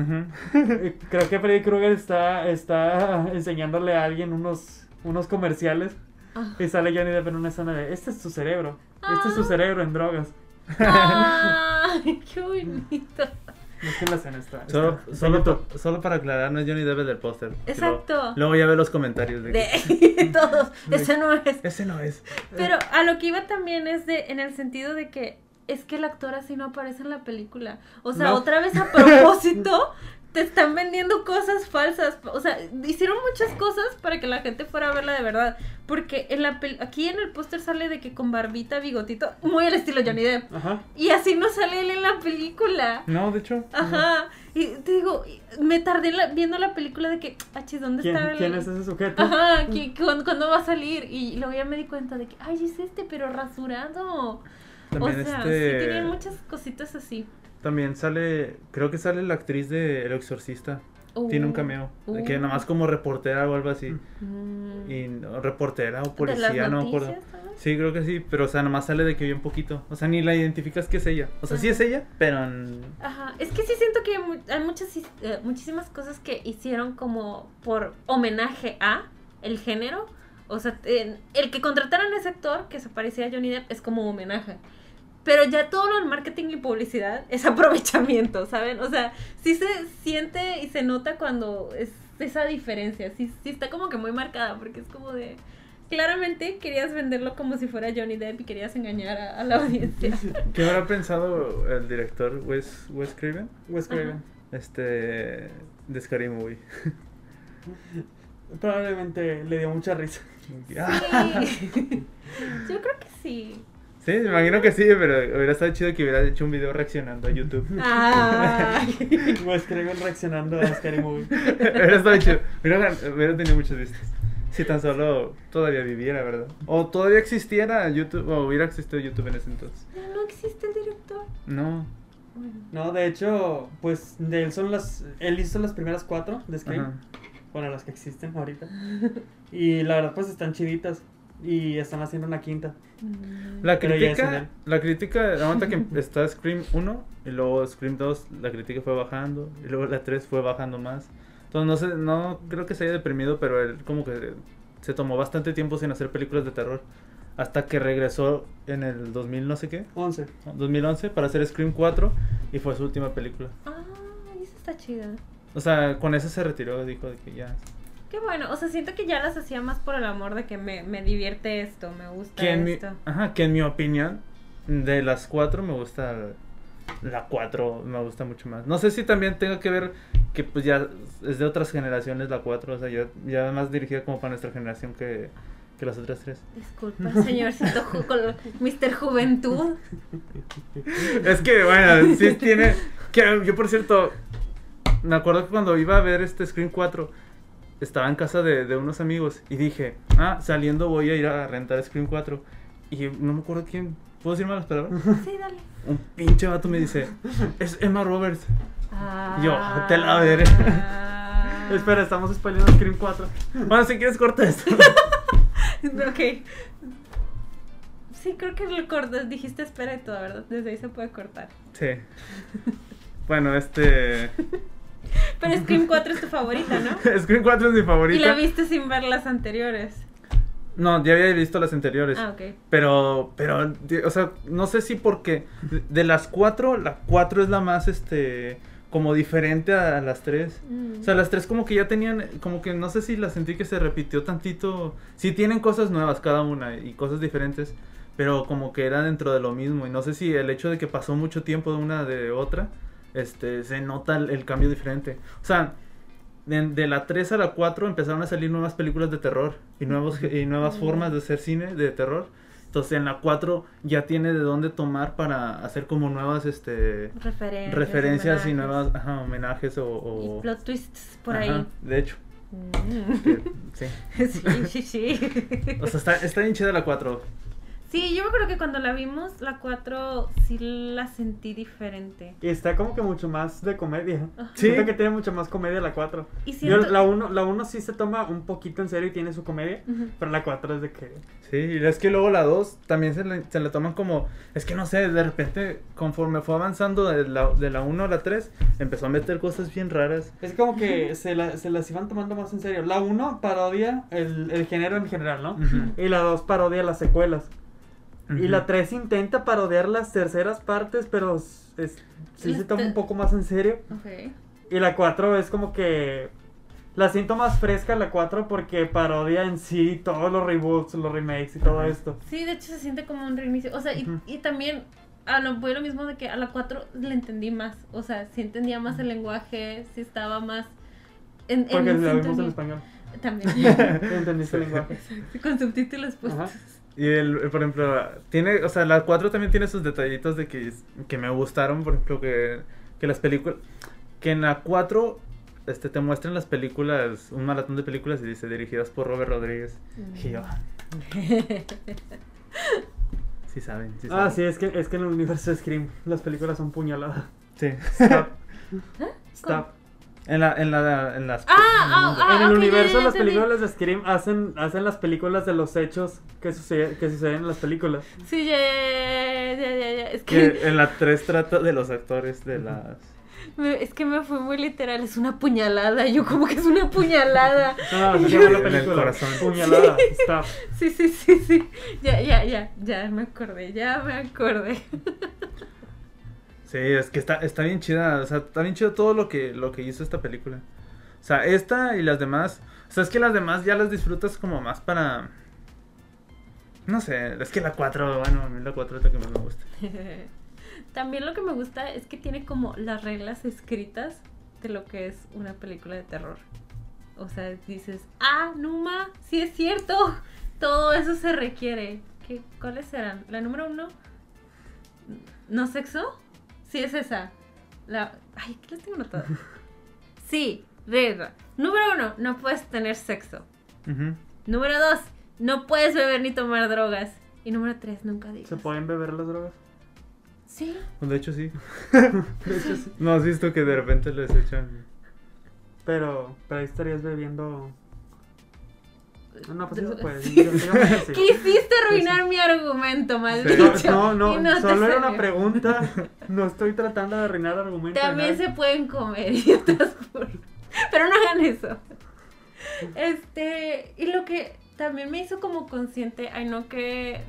Creo que Freddy Krueger está, está enseñándole a alguien unos, unos comerciales. Ah. Y sale Johnny Depp en una escena de, este es tu cerebro. Este es tu Ah. cerebro en drogas. Ay, qué bonito. Es que la escena está. Solo, está- solo, pa- solo para aclarar, no es Johnny Depp el del póster. Exacto. Luego, luego ya ve los comentarios De todos. Ese no es. Ese no es. Pero a lo que iba también es de, en el sentido de que es que el actor así no aparece en la película. O sea, No. otra vez a propósito te están vendiendo cosas falsas. O sea, hicieron muchas cosas para que la gente fuera a verla de verdad. Porque en la pel- aquí en el póster sale de que con barbita, bigotito, muy al estilo Johnny Depp. Ajá. Y así no sale él en la película. No, de hecho. Ajá. Y te digo, me tardé la- viendo la película de que, achis, ¿dónde ¿Quién, está el... quién es ese sujeto? Ajá, ¿qui- cuándo, cuándo va a salir? Y luego ya me di cuenta de que, ay, es este, pero rasurado. También o sea, este. sí tienen muchas cositas así. También sale. Creo que sale la actriz de El Exorcista. Tiene un Uh, cameo. de uh. que nomás como reportera o algo así. Mm. Y no, reportera o ¿De las policía, no? Sí, creo que sí, pero o sea, nomás sale de que bien poquito. O sea, ni la identificas que es ella. O sea, sí es ella, pero Ajá, es que sí siento que hay mu- hay muchas, eh, muchísimas cosas que hicieron como por homenaje a el género. O sea, en- el que contrataron a ese actor que se parecía a Johnny Depp es como homenaje. Pero ya todo lo del marketing y publicidad es aprovechamiento, ¿saben? O sea, sí se siente y se nota cuando es esa diferencia. Sí, sí está como que muy marcada porque es como de... Claramente querías venderlo como si fuera Johnny Depp y querías engañar a, a la audiencia. ¿Qué habrá pensado el director Wes, Wes Craven? Wes Craven. Este. De Scary Movie. Probablemente le dio mucha risa. Sí. Yo creo que sí. Sí, me imagino que sí, pero hubiera estado chido que hubiera hecho un video reaccionando a YouTube. Ay. Wes Craven reaccionando a Scary Movie. hubiera estado chido. Hubiera, hubiera tenido muchas vistas. Si tan solo todavía viviera, ¿verdad? O todavía existiera YouTube, o hubiera existido YouTube en ese entonces. Ya no existe el director. No. Bueno. No, de hecho, pues de él son las. Él hizo las primeras cuatro de Scream. Ajá. Bueno, las que existen ahorita. Y la verdad, pues están chiditas. Y están haciendo una quinta. La en él. crítica, la crítica, la momento que está Scream 1 y luego Scream 2, la crítica fue bajando y luego la 3 fue bajando más. Entonces no sé, no creo que se haya deprimido, pero él como que se tomó bastante tiempo sin hacer películas de terror hasta que regresó en el 2000 no sé qué, 11. ¿no? 2011 para hacer Scream 4 y fue su última película. Ah, esa está chida. O sea, con eso se retiró, dijo de que ya. Qué bueno. O sea, siento que ya las hacía más por el amor de que me, me divierte esto, me gusta Que en, mi, esto. ajá, que en mi opinión, de las cuatro me gusta la 4, me gusta mucho más. No sé si también tenga que ver que pues ya es de otras generaciones la 4, o sea, ya, ya más dirigida como para nuestra generación que, que las otras tres. Disculpa, señorcito Ju- con Mr. Juventud. Es que, bueno, sí tiene... Que yo, por cierto, me acuerdo que cuando iba a ver este Screen 4, estaba en casa de, de unos amigos y dije, ah, saliendo voy a ir a rentar Screen 4. Y no me acuerdo quién... ¿Puedo decir malas palabras? Sí, dale. Un pinche vato me dice, es Emma Roberts. Ah. Yo, te la veré. Espera, estamos spoileando Scream 4. Bueno, si quieres corta esto. ok. Sí, creo que lo cortas. Dijiste espera y todo, ¿verdad? Desde ahí se puede cortar. Sí. Bueno, este... Pero Scream 4 es tu favorita, ¿no? Screen 4 es mi Y favorita. la viste sin ver las anteriores. No, ya había visto las anteriores. Ah, ok. Pero, pero, o sea, no sé si porque de- de las cuatro, la cuatro es la más, este, como diferente a las tres. Mm. O sea, las tres como que ya tenían, como que no sé si la sentí que se repitió tantito. Sí tienen cosas nuevas cada una y cosas diferentes, pero como que era dentro de lo mismo. Y no sé si el hecho de que pasó mucho tiempo de una de otra, este, se nota el, el cambio diferente. O sea, de, de la 3 a la 4 empezaron a salir nuevas películas de terror y, nuevos, y nuevas formas de hacer cine de terror. Entonces en la 4 ya tiene de dónde tomar para hacer como nuevas este Referencias. referencias y nuevas ajá, homenajes o, o- Y plot twists por Ajá, ahí. De hecho, Mm. que- sí. sí, sí, sí. O sea, está, está bien chida la 4. Sí, yo me acuerdo que cuando la vimos, la 4 sí la sentí diferente. Y está como que mucho más de comedia. Ajá. Sí. Siento que tiene mucho más comedia la 4. Y Yo, siento- la 1 la uno sí se toma un poquito en serio y tiene su comedia. Ujú. Pero la 4 es de que. Sí, y es que luego la 2 también se le, se le toman como. Es que no sé, de repente, conforme fue avanzando de la, de la 1 a la 3, empezó a meter cosas bien raras. Es como que se, la- se las iban tomando más en serio. La 1 parodia el, el género en general, ¿no? Ujú. Y la 2 parodia las secuelas. Y la 3 intenta parodiar las terceras partes, pero es, es- sí La se toma un poco más en serio. Ok. Y la 4 es como que. La siento más fresca la 4 porque parodia en sí todos los reboots, los remakes y todo esto. Sí, de hecho se siente como un reinicio. O sea, y, también a lo, a lo mismo de que a la 4 le entendí más. O sea, sí entendía más el lenguaje, sí estaba más. En, Porque en la vimos en español. También. Entendiste el lenguaje. Con subtítulos puestos. Ajá. Y el, por ejemplo, tiene, o sea, la 4 también tiene sus detallitos de que, que me gustaron, por ejemplo, que, que las películas, que en la 4 este, te muestran las películas, un maratón de películas y dice dirigidas por Robert Rodríguez. Y yo, sí saben, sí saben. Ah, sí, es que, es que en el universo de Scream las películas son puñaladas. Sí. Stop. ¿Eh? Stop. En la, en la, en las... Ah, ah, ah, en el ok, ya, universo las películas de Scream hacen, hacen las películas de los hechos que, sucede- que suceden en las películas. Sí, ya, ya, ya, ya. Es que, Que en la 3 trata de los actores de las... me, es que me fue muy literal. Es una puñalada. Yo, como que es una puñalada. No, se llama la En el película. corazón. Puñalada. Stop. Sí, sí, sí, sí. Ya, ya, ya. Ya me acordé. Ya me acordé. Sí, es que está, está bien chida, o sea, está bien chido todo lo que, lo que hizo esta película. O sea, esta y las demás, o sea, es que las demás ya las disfrutas como más para... No sé, es que la 4, bueno, a mí la 4 es la que más me gusta. También lo que me gusta es que tiene como las reglas escritas de lo que es una película de terror. O sea, dices, ah, Numa, sí es cierto. Todo eso se requiere. ¿Qué, ¿Cuáles serán? La número uno, no sexo. Sí es esa. La, ay, ¿qué les tengo notado? Sí, regla. Número uno, no puedes tener sexo. Número dos, no puedes beber ni tomar drogas. Y número tres, nunca digas. ¿Se pueden beber las drogas? Sí. Pues, De hecho, sí. De hecho, sí. ¿No has visto que de repente les echan... Pero, pero ahí estarías bebiendo. No, pues Drogas. puede. Sí. Quisiste arruinar mi argumento, maldito. No, no, Y solo era una pregunta. No estoy tratando de arruinar argumentos. También se pueden comer idiotas por... Pero no hagan eso. Este, y lo que también me hizo como consciente, ay no que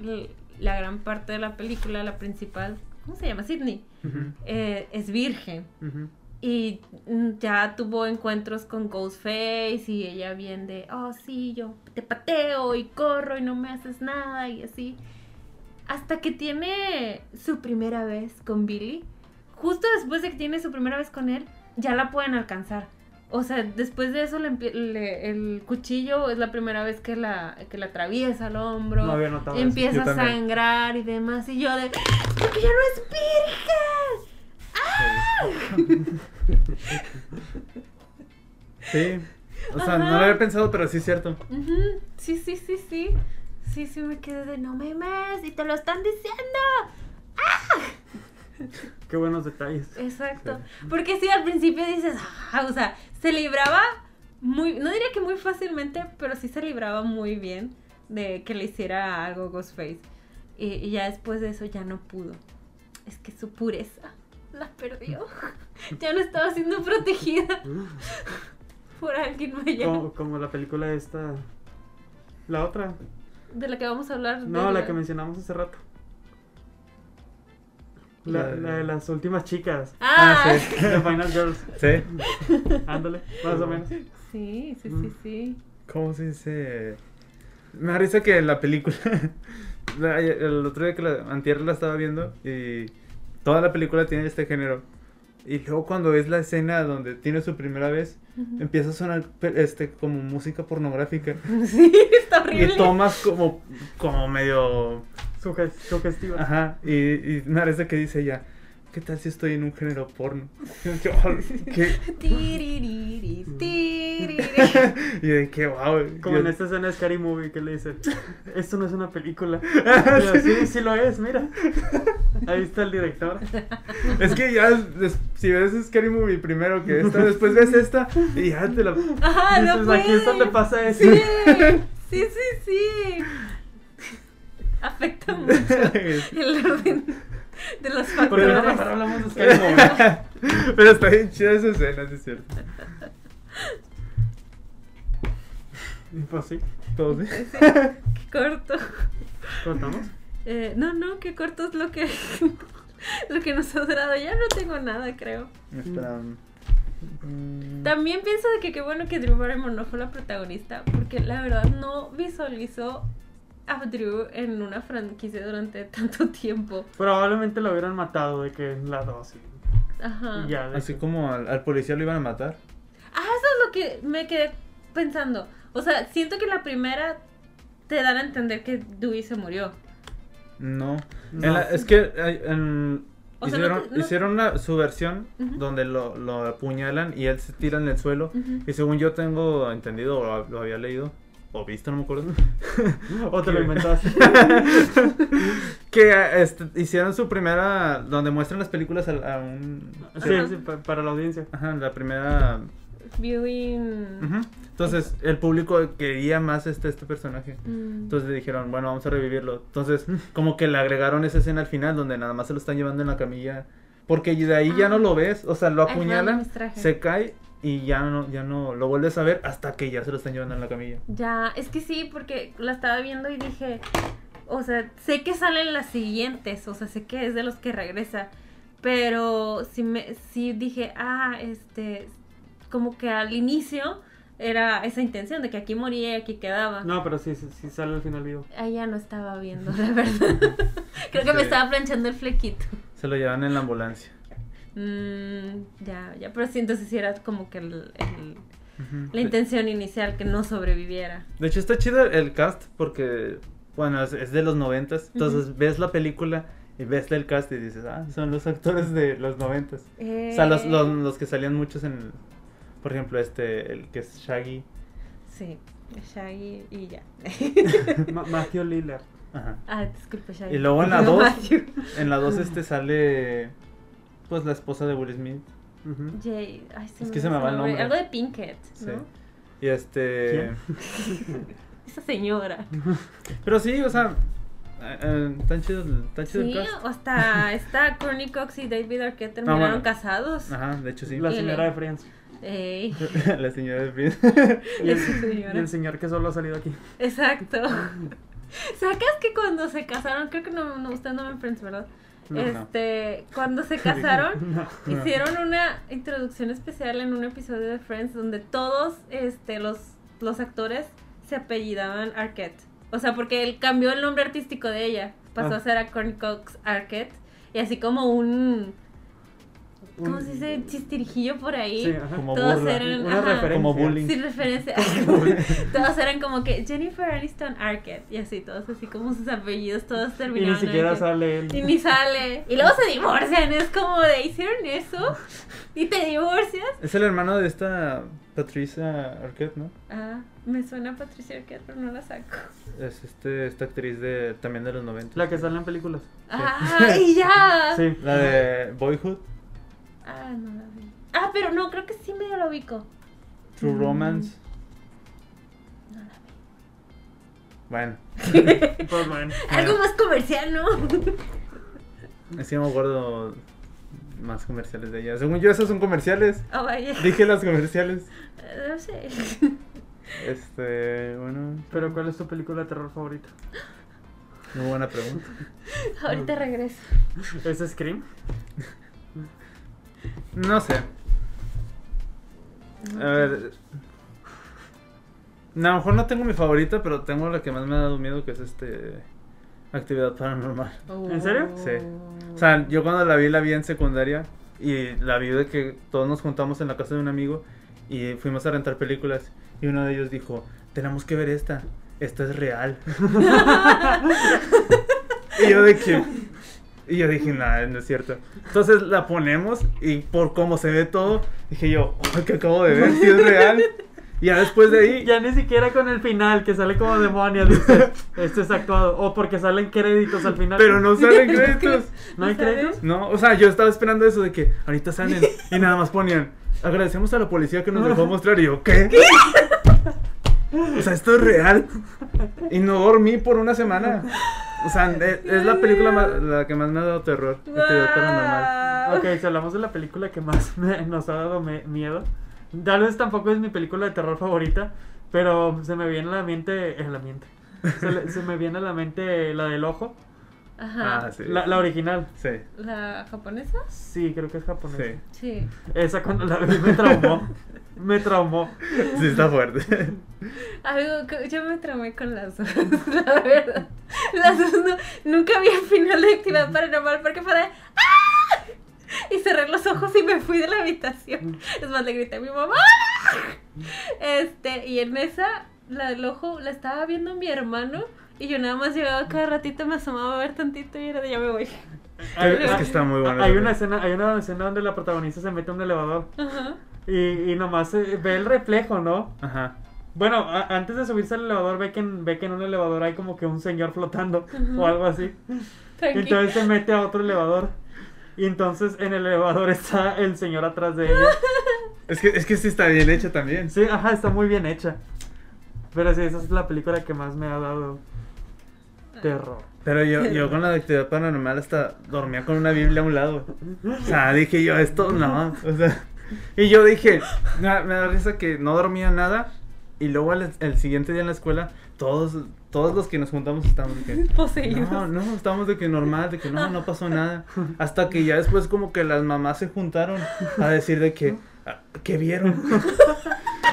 la gran parte de la película, la principal, ¿cómo se llama? Sydney, Ujú, eh, es virgen. ujú. Y mm, ya tuvo encuentros con Ghostface y ella bien de, oh sí, yo te pateo y corro y no me haces nada y así. Hasta que tiene su primera vez con Billy. Justo después de que tiene su primera vez con él, ya la pueden alcanzar. O sea, después de eso le el cuchillo es la primera vez que la, que la atraviesa al hombro. No había notado empieza a sangrar y demás. Y yo de, porque ya no es virgen. Sí. O sea, no lo había pensado, pero sí es cierto. Sí, sí, sí, sí. Sí, sí, me quedé de no memes y te lo están diciendo. Qué buenos detalles. Exacto. Porque sí, al principio dices, ah, o sea, se libraba muy, no diría que muy fácilmente, pero sí se libraba muy bien de que le hiciera algo Ghostface. Y, y ya después de eso ya no pudo. Es que su pureza la perdió. Ya no estaba siendo protegida por alguien mayor. Como, como la película esta. La otra. De la que vamos a hablar. No, de la que mencionamos hace rato. La, La de- la las últimas chicas. Ah, Ah, sí. The Final Girls. Sí. Ándale, más o menos. Sí, sí, sí, Mm. sí. ¿Cómo se dice? Me da risa que la película. la- el otro día que la antier la estaba viendo y toda la película tiene este género. Y luego cuando ves la escena donde tiene su primera vez, empieza a sonar este como música pornográfica. Sí, está Y horrible. tomas como, como medio. Suge- Sugestiva. Ajá. Y, y me risa que dice ella. ¿Qué tal si estoy en un género porno? Yo, "Oh, ¿Qué? Y de que wow. Como yo- en esta escena de Scary Movie que le dice, esto no es una película. Yo, sí, sí lo es, mira. Ahí está el director. Es que ya, des- si ves Scary Movie primero que esta, después ves esta y ya te la... Ajá, no Dices, aquí es donde pasa eso. Sí, sí, sí, sí. Afecta mucho el orden de los ¿Por qué no factores. hablamos de? Pero está bien chida esa escena, sí es cierto. Y Pues sí, Todo. Sí, qué corto. contamos. Eh, no, no, qué corto es lo que lo que nos ha durado. Ya no tengo nada, creo. Espera. mm, También pienso de que qué bueno que Drew Barrymore no fue la protagonista, porque la verdad no visualizo a Drew en una franquicia durante tanto tiempo. Probablemente lo hubieran matado de que en la 2 y, Ajá. ya. Así que- como al, al policía lo iban a matar. Ah, eso es lo que me quedé pensando. O sea, siento que la primera te dan a entender que Dewey se murió. No. No. En la- es que en- O sea, hicieron, no te- no- hicieron una- su versión Ujú. donde lo, lo apuñalan y él se tira en el suelo. Ujú. Y según yo tengo entendido, o lo, lo había leído, o visto, no me acuerdo. O te lo inventaste. que este, hicieron su primera, donde muestran las películas a, a un... Sí, Ajá. sí, pa- para la audiencia. Ajá, la primera... Viewing. Ujú. Entonces, el público quería más este, este personaje. Mm. Entonces le dijeron, bueno, vamos a revivirlo. Entonces, como que le agregaron esa escena al final donde nada más se lo están llevando en la camilla. Porque de ahí ya no lo ves, o sea, lo random traje. se cae y ya no, ya no lo vuelves a ver hasta que ya se lo están llevando en la camilla. Ya, es que sí, porque la estaba viendo y dije, o sea, sé que salen las siguientes, o sea, sé que es de los que regresa, pero sí, me, sí dije, ah, este, como que al inicio era esa intención de que aquí moría y aquí quedaba. No, pero sí, sí, sí sale al final vivo. Ahí ya no estaba viendo, la verdad. Creo que me estaba planchando el flequito. Se lo llevan en la ambulancia. Mm, ya, ya, pero sí, entonces sí era como que el- el- la intención inicial, que no sobreviviera. De hecho, está chido el cast porque, bueno, es, es de los noventas. Entonces ves la película y ves el cast y dices, ah, son los actores de los noventas. O sea, los, Eh, los, los que salían muchos en, por ejemplo, este, el que es Shaggy. Sí, Shaggy y ya. Ma- Matthew Lillard. Ajá. ah, disculpe, Shaggy. Y luego en la No, 2, Matthew. en la 2 este sale, pues, la esposa de Will Smith. Jay, ay, se Es me que se me va el nombre. Algo de Pinkett, Sí. ¿no? Y este... Esa señora. Pero sí, o sea, eh, eh, tan chido, el- tan chido Sí, el cast. hasta esta Courtney Cox y David Arquette terminaron bueno. casados. Ajá, de hecho sí. La señora de Friends. Ey, la señora de Smith. Y el, Esa señora. y el señor que solo ha salido aquí. exacto. ¿Sacas que cuando se casaron, creo que no, no ustedes no ven Friends, ¿verdad? No. este, cuando se casaron. No. Hicieron una introducción especial en un episodio de Friends donde todos este, los, los actores se apellidaban Arquette. O sea, porque él cambió el nombre artístico de ella. Pasó Ah. a ser a Courtney Cox Arquette. Y así como un. ¿Cómo se dice? Chistirijillo por ahí. Sí. Como todos burla. eran. Una ajá, referencia. Como bullying. Sin referencia. todos eran como que Jennifer Aniston Arquette. Y así, todos así como sus apellidos, todos Y terminaron. ni siquiera Arquette. sale él. Y ni sale. Y luego se divorcian. Es como de hicieron eso. Y te divorcias. Es el hermano de esta Patricia Arquette, ¿no? Ah, me suena a Patricia Arquette, pero no la saco. Es este, esta actriz de también de los 90. La que sale en películas. ¡Ay, ya! Sí. La de Boyhood, Ah, no la vi. Ah, pero no, creo que sí medio lo ubico. True Mm. Romance. No la Bueno, Pues bueno. vi. Algo más comercial, ¿no? es que me acuerdo más comerciales de ella. Según yo, esos son comerciales. Oh, vaya. Dije las comerciales. Eh, No sé. Este, bueno, Pero ¿cuál es tu película de terror favorita? muy buena pregunta. Ahorita regreso. ¿Es Scream? No sé. A ver. no, A lo mejor no tengo mi favorita, pero tengo la que más me ha dado miedo, que es este. Actividad paranormal. ¿En serio? Sí. O sea, yo cuando la vi, la vi en secundaria. Y la vi de que todos nos juntamos en la casa de un amigo. Y fuimos a rentar películas. Y uno de ellos dijo: Tenemos que ver esta. Esta es real. y yo de que. Y yo dije, nada, no es cierto. Entonces la ponemos y por cómo se ve todo, dije yo, "Ay, ¿qué acabo de ver? Si es real. Y ya después de ahí. Ya ni siquiera con el final, que sale como demonio, dice, esto es actuado. O porque salen créditos al final. Pero no salen créditos. ¿No hay créditos? No, o sea, yo estaba esperando eso de que ahorita salen y nada más ponían. Agradecemos a la policía que nos dejó mostrar. Y yo, ¿qué? O sea, esto es real. Y no dormí por una semana. O sea, es, es la película la que más me ha dado terror. Paranormal. Guau. Ok, si hablamos de la película que más me- nos ha dado me- miedo. Tal vez tampoco es mi película de terror favorita, pero se me viene a la mente. En la mente. Se, le- se me viene a la mente la del ojo. Ajá. Ah, sí. La, la original. Sí, ¿La japonesa? Sí, creo que es japonesa. sí. Sí. Esa cuando la vi me traumó. me traumó. Sí, está fuerte. Algo que yo me traumé con las dos, la verdad. Las dos no, nunca vi el final de actividad paranormal porque fue de ¡Ah! Y cerré los ojos y me fui de la habitación. Es más, le grité a mi mamá. ¡Ah! Este, y en esa, la del ojo, la estaba viendo mi hermano. Y yo nada más llegaba cada ratito, me asomaba a ver tantito y era de ya me voy. Es que está muy bueno. Hay una escena, hay una escena donde la protagonista se mete a un elevador Ajá. Y, y nomás eh, ve el reflejo, ¿no? Ajá. Bueno, a- antes de subirse al elevador ve que, en, ve que en un elevador hay como que un señor flotando o algo así. Tranqui. Entonces se mete a otro elevador. Y entonces en el elevador está el señor atrás de ella. Es que, es que sí está bien hecha también. Sí, ajá, está muy bien hecha. Pero sí, esa es la película que más me ha dado terror. Pero yo, yo con la de actividad paranormal hasta dormía con una Biblia a un lado. O sea, dije yo, esto no. O sea, y yo dije, me, da risa que no dormía nada. Y luego el, el siguiente día en la escuela, todos, todos los que nos juntamos estábamos de que. Poseídos. No, no, estábamos de que normal, de que no, no pasó nada. Hasta que ya después como que las mamás se juntaron a decir de que, ah, ¿qué vieron?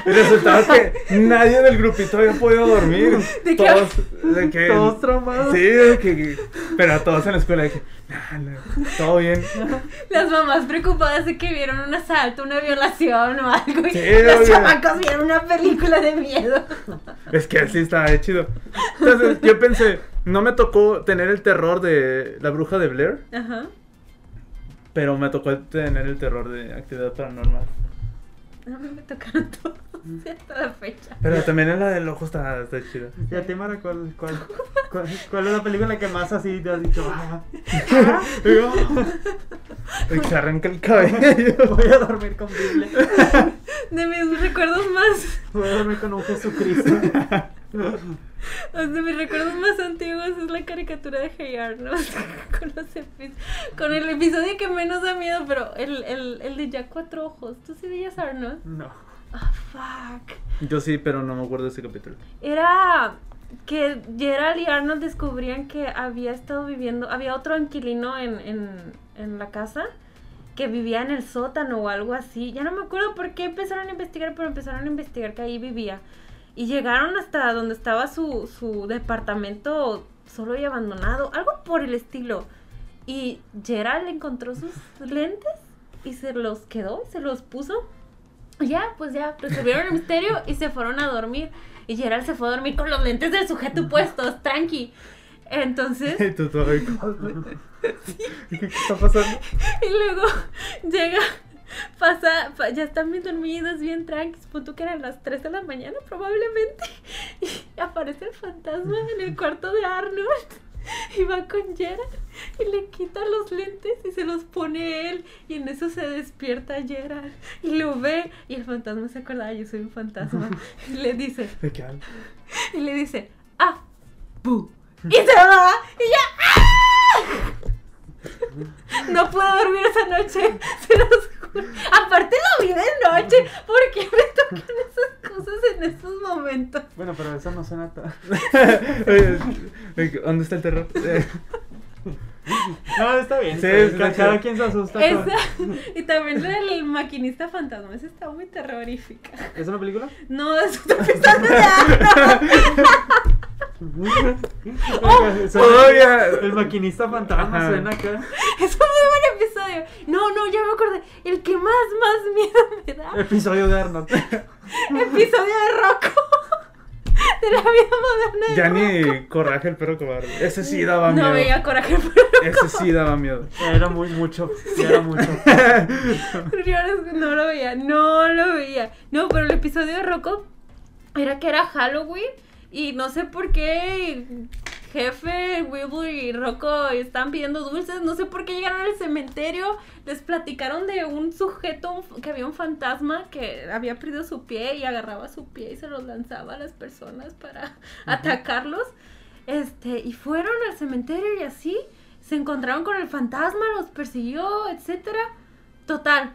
Y resultaba que nadie del grupito había podido dormir. ¿De qué? todos, de que, Todos traumados. Sí, de que, pero todos en la escuela de que, "Nah, no, todo bien. Las mamás preocupadas de que vieron un asalto, una violación o algo. Y Sí, los obvio. chamacos vieron una película de miedo. Es que así estaba chido. Entonces yo pensé, no me tocó tener el terror de la bruja de Blair, Ajá. pero me tocó tener el terror de actividad paranormal. A mí me tocaron todos hasta la fecha. Pero también en la del ojo está, está chida. ¿Y a ti, Mara, cuál, cuál, cuál, cuál es la película que más así te has dicho? "Ah, Y se arranca el cabello. voy a dormir con Biblia. De mis recuerdos más. Voy a dormir con un Jesucristo. De mis recuerdos más antiguos es la caricatura de Hey Arnold. Con, los con el episodio que menos da miedo, pero el, el, el de ya cuatro ojos. ¿Tú sí veías Arnold? No. Ah, fuck. Yo sí, pero no me acuerdo de ese capítulo. Era que Gerald y Arnold descubrían que había estado viviendo, había otro inquilino en, en, en la casa que vivía en el sótano o algo así. Ya no me acuerdo por qué empezaron a investigar, pero empezaron a investigar que ahí vivía. Y llegaron hasta donde estaba su, su departamento solo y abandonado, algo por el estilo. Y Gerald encontró sus lentes y se los quedó, se los puso. Ya, pues ya, resolvieron el misterio y se fueron a dormir. Y Gerald se fue a dormir con los lentes del sujeto puestos, tranqui. Entonces, tú ¿Qué está pasando? y luego llega, pasa, pa- ya están bien dormidos, bien tranquis, punto que eran las 3 de la mañana probablemente. Y aparece el fantasma en el cuarto de Arnold. Y va con Gerald y le quita los lentes y se los pone él. Y en eso se despierta Gerald y lo ve. Y el fantasma se acuerda, "Ay, yo soy un fantasma. Y le dice, y le dice, ah, bu. Y se va. Y ya, ¡ah! No pude dormir esa noche, se los juro. Aparte lo vi de noche. ¿Por qué me tocan esas cosas en esos momentos? Bueno, pero eso no suena tan... ¿Dónde está el terror? No, está bien. Sí, está bien. está Cada, quien se asusta. con- y también del maquinista fantasma, esa está muy terrorífica. ¿Es una película? No, es otro episodio de. Suena- Todavía. El maquinista fantasma Ajá. suena acá. Es un episodio. No, no, ya me acordé. El que más, más miedo me da. Episodio de Arnold. Episodio de Rocco. De la vida moderna de Ya Rocco. ni coraje el perro cobarde. Ese sí daba miedo. No veía coraje, pero Ese sí daba miedo. Era muy mucho. sí, era mucho. no lo veía. No lo veía. No, pero el episodio de Rocco era que era Halloween y no sé por qué jefe, Wilbur y Rocco están pidiendo dulces, no sé por qué llegaron al cementerio, les platicaron de un sujeto que había un fantasma que había perdido su pie y agarraba su pie y se los lanzaba a las personas para atacarlos. Este, y fueron al cementerio y así se encontraron con el fantasma, los persiguió, etcétera. Total,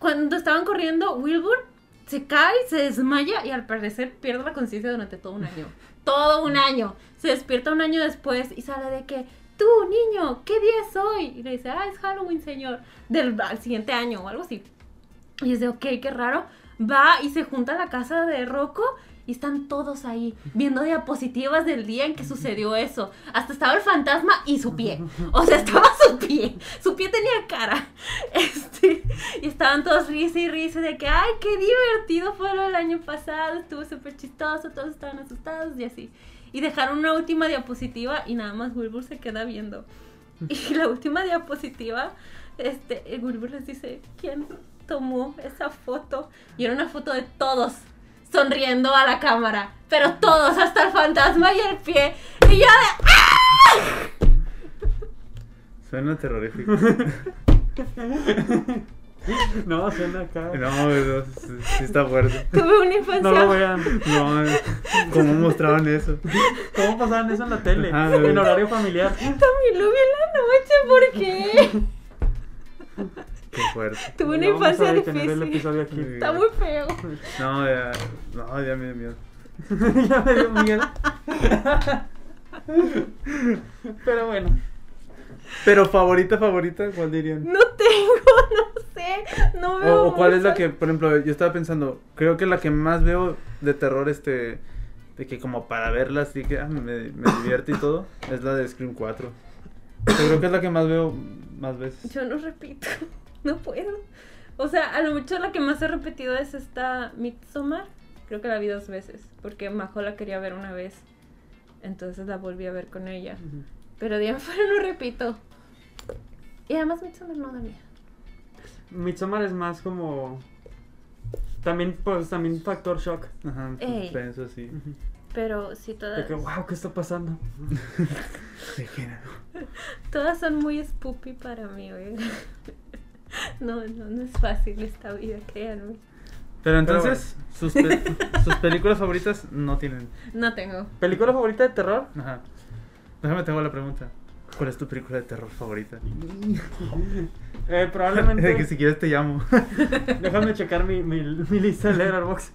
cuando estaban corriendo, Wilbur se cae, se desmaya y al parecer pierde la conciencia durante todo un año. Todo un año. Se despierta un año después y sale de que, tú, niño, ¿qué día es hoy? Y le dice, ah, es Halloween, señor. Del siguiente año o algo así. Y dice, ok, qué raro. Va y se junta a la casa de Rocco y están todos ahí viendo diapositivas del día en que sucedió eso. Hasta estaba el fantasma y su pie. O sea, estaba su pie. Su pie tenía cara. Este, y estaban todos risa y risa de que, ay, qué divertido fue lo del año pasado. Estuvo súper chistoso, todos estaban asustados y así. Y dejaron una última diapositiva y nada más Wilbur se queda viendo. Y la última diapositiva, este, el Wilbur les dice, ¿quién tomó esa foto? Y era una foto de todos sonriendo a la cámara. Pero todos, hasta el fantasma y el pie. Y yo de... Suena terrorífico. No, suena acá. No, no, sí, sí está fuerte. Tuve una infancia... No lo vean. No, ¿cómo mostraban eso? ¿Cómo pasaban eso en la tele? Ah, en horario familiar. También lo vi en la noche, ¿por qué? Qué fuerte. Tuve una No vamos a infancia el difícil. episodio aquí. Está muy feo. No, ya, no, ya me dio miedo. ya me dio miedo. Pero bueno. Pero favorita, favorita, ¿cuál dirían? No tengo, no sé. No veo O, o cuál es la que, por ejemplo, yo estaba pensando, creo que la que más veo de terror, este, de que como para verlas, y que ah, me, me divierte y todo, es la de Scream 4. Yo creo que es la que más veo más veces. Yo no repito, no puedo. O sea, a lo mucho la que más he repetido es esta Midsommar. Creo que la vi dos veces, porque Majo la quería ver una vez. Entonces la volví a ver con ella. Pero de ahí en fuera no repito. Y además Midsommar no da miedo. Midsommar es más como. También, pues, también factor shock. Ajá, Ey. suspenso así. Pero sí, De todas, que, wow, ¿qué está pasando? De género. todas son muy spoopy para mí, oiga. No, no, no es fácil esta vida, créanme. Pero entonces, sus, pe- sus películas favoritas no tienen. No tengo. ¿Película favorita de terror? Ajá. Déjame tengo la pregunta. ¿Cuál es tu película de terror favorita? Eh, De probablemente. que si quieres te llamo. Déjame checar mi, mi, mi lista de Letterboxd.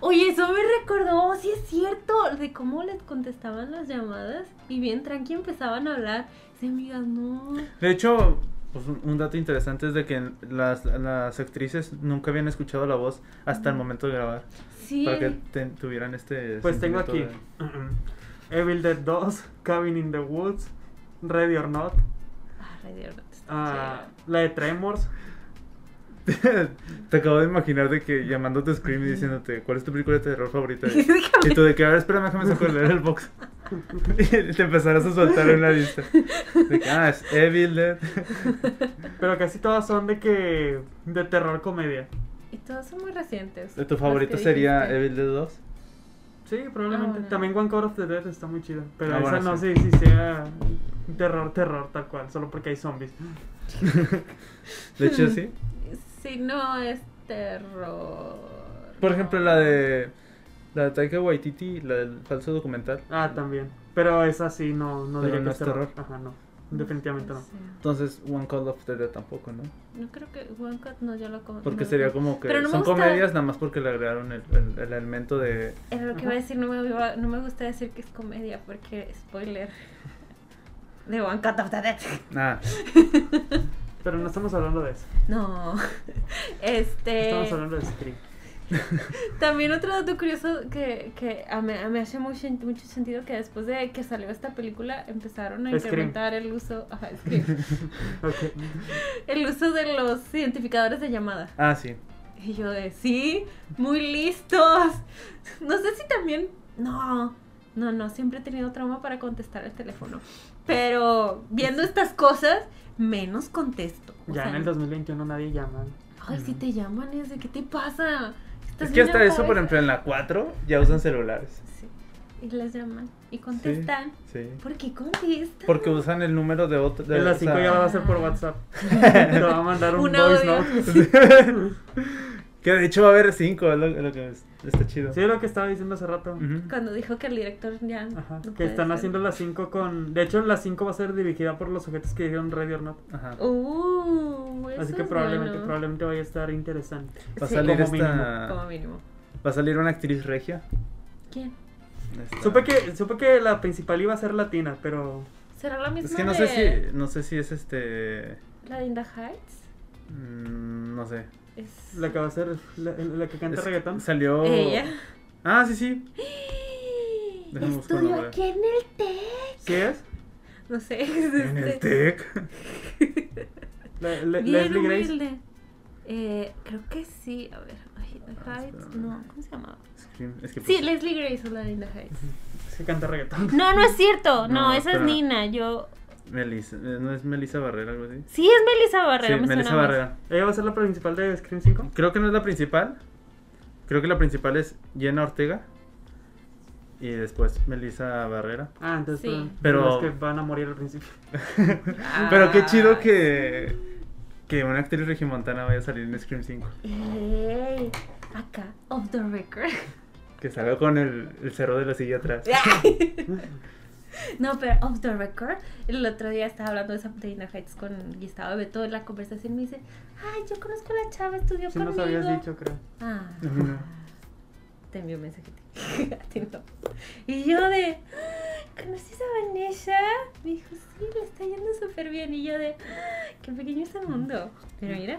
Oye, eso me recordó, sí es cierto, de cómo les contestaban las llamadas y bien tranqui empezaban a hablar. Sí, amigas, no. De hecho, pues, un- dato interesante es de que las, las actrices nunca habían escuchado la voz hasta el momento de grabar. Sí. Para que te- tuvieran este. Pues tengo aquí sentimiento Evil Dead 2, Cabin in the Woods, Ready or Not, Ah, Radio Rock está ah, la de Tremors. te acabo de imaginar de que llamándote Scream y diciéndote cuál es tu película de terror favorita. y tú de que, a ver, espérame, déjame saco de leer el box. y te empezarás a soltar en la lista. De que, ah, es Evil Dead. Pero casi todas son de que. de terror comedia. Y todos son muy recientes. ¿Tu favorito sería dijiste. Evil Dead 2? Sí, probablemente. Ah, bueno. También One Code of the Dead está muy chida. Pero Ah, esa bueno, no sí. sé si sea terror, terror, tal cual. Solo porque hay zombies. De hecho, sí. Sí, no es terror. Por ejemplo, la de. La de Taika Waititi, la del falso documental. Ah, también. Pero esa sí, no, no Pero diría no que es es terror. terror. Ajá, no. Definitivamente no. Entonces, One Call of the Dead tampoco, ¿no? No creo que One Cut no, ya lo con- Porque no, sería como que Pero no me son gusta- comedias nada más porque le agregaron el, el- el elemento de... Era lo que iba a decir, no me, iba- no me gusta decir que es comedia porque spoiler de One Cut of the Dead. Ah, Pero no estamos hablando de eso. No. Este. Estamos hablando de Scream. También otro dato curioso que, que a me, a me hace mucho, mucho sentido que después de que salió esta película empezaron a Scream. incrementar el uso, ajá, Scream. Ok. el uso de los identificadores de llamada. ah, sí. Y yo de, sí, muy listos. No sé si también, no, no, no, siempre he tenido trauma para contestar el teléfono. Pero viendo estas cosas, menos contesto. O Ya sea, en el 2021 nadie llama. Ay, si te llaman es de, ¿qué te pasa? Estás Es que hasta eso, por ejemplo, en la 4 ya usan celulares. Sí. Y les llaman. Y contestan. Sí. ¿Por qué contestan? Porque usan el número de otro. de- En las o 5 sea, ya va a ser por WhatsApp. Te va a mandar un, Un voice note. Que de hecho va a haber 5, es lo, es lo que es- está chido. Sí, es lo que estaba diciendo hace rato. Cuando dijo que el director ya. Ajá, no que están ser. haciendo las 5 con... De hecho, las 5 va a ser dirigida por los sujetos que dijeron Ready or Not. Ajá. Uh, Así eso que es probablemente, bueno. probablemente vaya a estar interesante. Va a Sí. salir Como esta. Como mínimo. Va a salir una actriz regia. ¿Quién? Esta- Supe que, supe que la principal iba a ser latina, pero... ¿Será la misma Es que no de sé si. No sé si es este. la the Heights? mm, No sé. Es... La que va a ser... La, la que canta Es- reggaetón. Salió. Ella. Ah, sí, sí. Estudió aquí en el TEC. ¿Sí es? No sé. En el TEC. Le- Bien Leslie Grace. Eh, creo que sí. A ver, Ah, Heights. No, ¿cómo se llamaba? Scream, Es que Sí, pues- Leslie Grace es la de Heights. Es que canta reggaetón. No, no es cierto. No, No, esa es. Nina. Yo. Melissa. eh, ¿No es Melissa Barrera algo así? Sí, es Melissa Barrera. sí, me Melissa suena más. Barrera. ¿Ella va a ser la principal de Scream 5? Creo que no es la principal. Creo que la principal es Jenna Ortega. Y después Melissa Barrera. Ah, entonces... Sí. Pero... Pero- Es que van a morir al principio. Pero qué chido Ah, que. Que una actriz regimontana vaya a salir en Scream 5. Ey, acá, off the record. Que salga con el, el cerro de la silla atrás. no, pero off the record. El otro día estaba hablando de Inner Heights con. Y estaba Beto en la conversación me dice: Ay, yo conozco a la chava, estudió Sí conmigo. nos habías dicho, creo. Ah, te envió un mensaje. No. Y yo de. ¿Conoces a Vanessa? Me dijo: Sí, le está yendo súper bien. Y yo de. Qué pequeño es el mundo. Pero mira,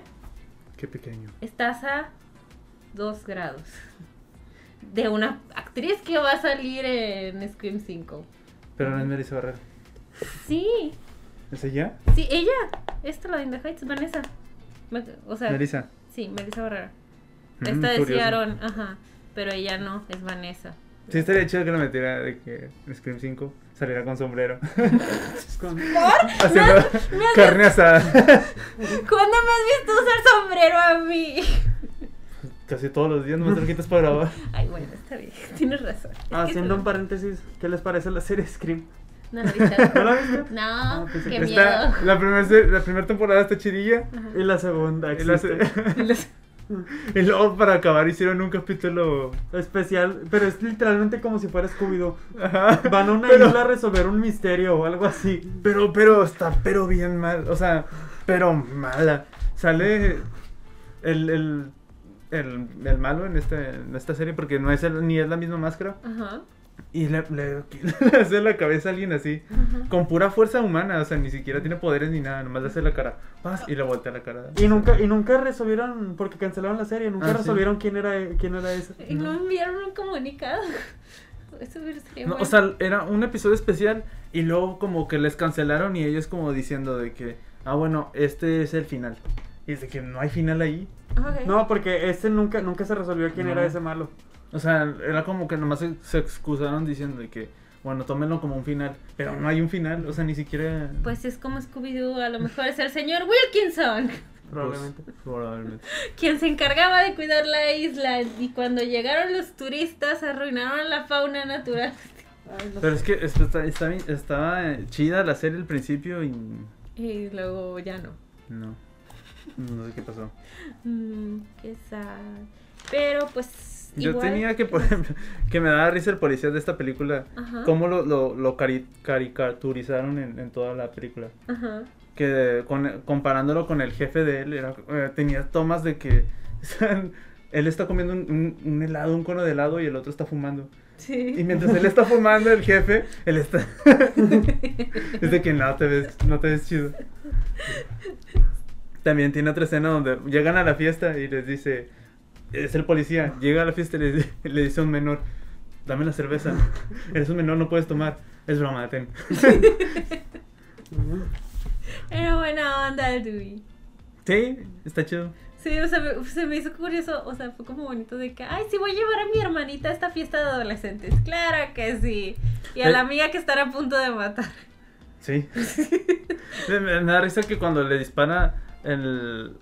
Qué pequeño. estás a dos grados de una actriz que va a salir en Scream 5. Pero no es Melissa Barrera. Sí, ¿Es ella? sí, ella. Esta, la de In the Heights, Vanessa. O sea, Melissa. sí, Melissa Barrera. Mm, Esta decía Aaron, ajá. Pero ella no, es Vanessa. Sí, estaría chido que lo metiera de que Scream 5 saliera con sombrero. Con- Haciendo me has- carne asada. ¿Cuándo me has visto usar sombrero a mí? Casi todos los días, nomás te lo quitas para grabar. Ay, bueno, está bien, tienes razón. Es que Haciendo un paréntesis, ¿qué les parece la serie Scream? No, la viste. ¿No la viste? No, Ah, qué miedo. Está, la primera la primera temporada está chidilla. Ajá. Y la segunda Y, la- existe. y luego para acabar hicieron un capítulo. Especial, pero es literalmente como si fuera Scooby-Doo. Ajá. Van a una Pero- isla a resolver un misterio o algo así. Pero, pero, está pero bien mal. O sea, pero mala. Sale el, el, el, el malo en, este, en esta serie porque no es el- ni es la misma máscara. Ajá. Y le, le, le hace la cabeza a alguien así. Ajá. Con pura fuerza humana. O sea, ni siquiera tiene poderes ni nada. Nomás le hace la cara. paz, y le voltea la cara. Y nunca, y nunca resolvieron, porque cancelaron la serie, nunca Ah, sí. resolvieron quién era quién era ese. Y no enviaron un comunicado. Eso sería No, bueno. o sea, era un episodio especial y luego como que les cancelaron y ellos como diciendo de que, ah, bueno, este es el final. Y es de que no hay final ahí. Ok. No, porque ese nunca, nunca se resolvió quién No. era ese malo. O sea, era como que nomás se, se excusaron diciendo de que, bueno, tómenlo como un final. Pero no hay un final, o sea, ni siquiera... Pues es como Scooby-Doo, a lo mejor es el señor Wilkinson, Probablemente. Pues, probablemente. quien se encargaba de cuidar la isla y cuando llegaron los turistas arruinaron la fauna natural. Ay, no Pero es que esto está, está estaba chida la serie al principio y Y luego ya no. no. No sé qué pasó. Mm, qué sad. Pero pues. Yo igual- tenía que, por ejemplo, que me daba risa el policía de esta película. Ajá. Cómo lo, lo, lo cari- caricaturizaron en, en toda la película. Ajá. Que con- comparándolo con el jefe de él, era, eh, tenía tomas de que él está comiendo un, un- un helado, un cono de helado y el otro está fumando. Sí. Y mientras él está fumando, el jefe, él está... es de que no te ves, no te ves chido. También tiene otra escena donde llegan a la fiesta y les dice, es el policía, llega a la fiesta y le, le dice a un menor, dame la cerveza, eres un menor, no puedes tomar. Es broma, ten. Era buena onda el Dewey. Sí, está chido. Sí, o sea, me- se me hizo curioso, o sea, fue como bonito de que, ay, sí, voy a llevar a mi hermanita a esta fiesta de adolescentes. Claro que sí. Y a Eh. la amiga que estará a punto de matar. Sí. me- me da risa que cuando le dispara el,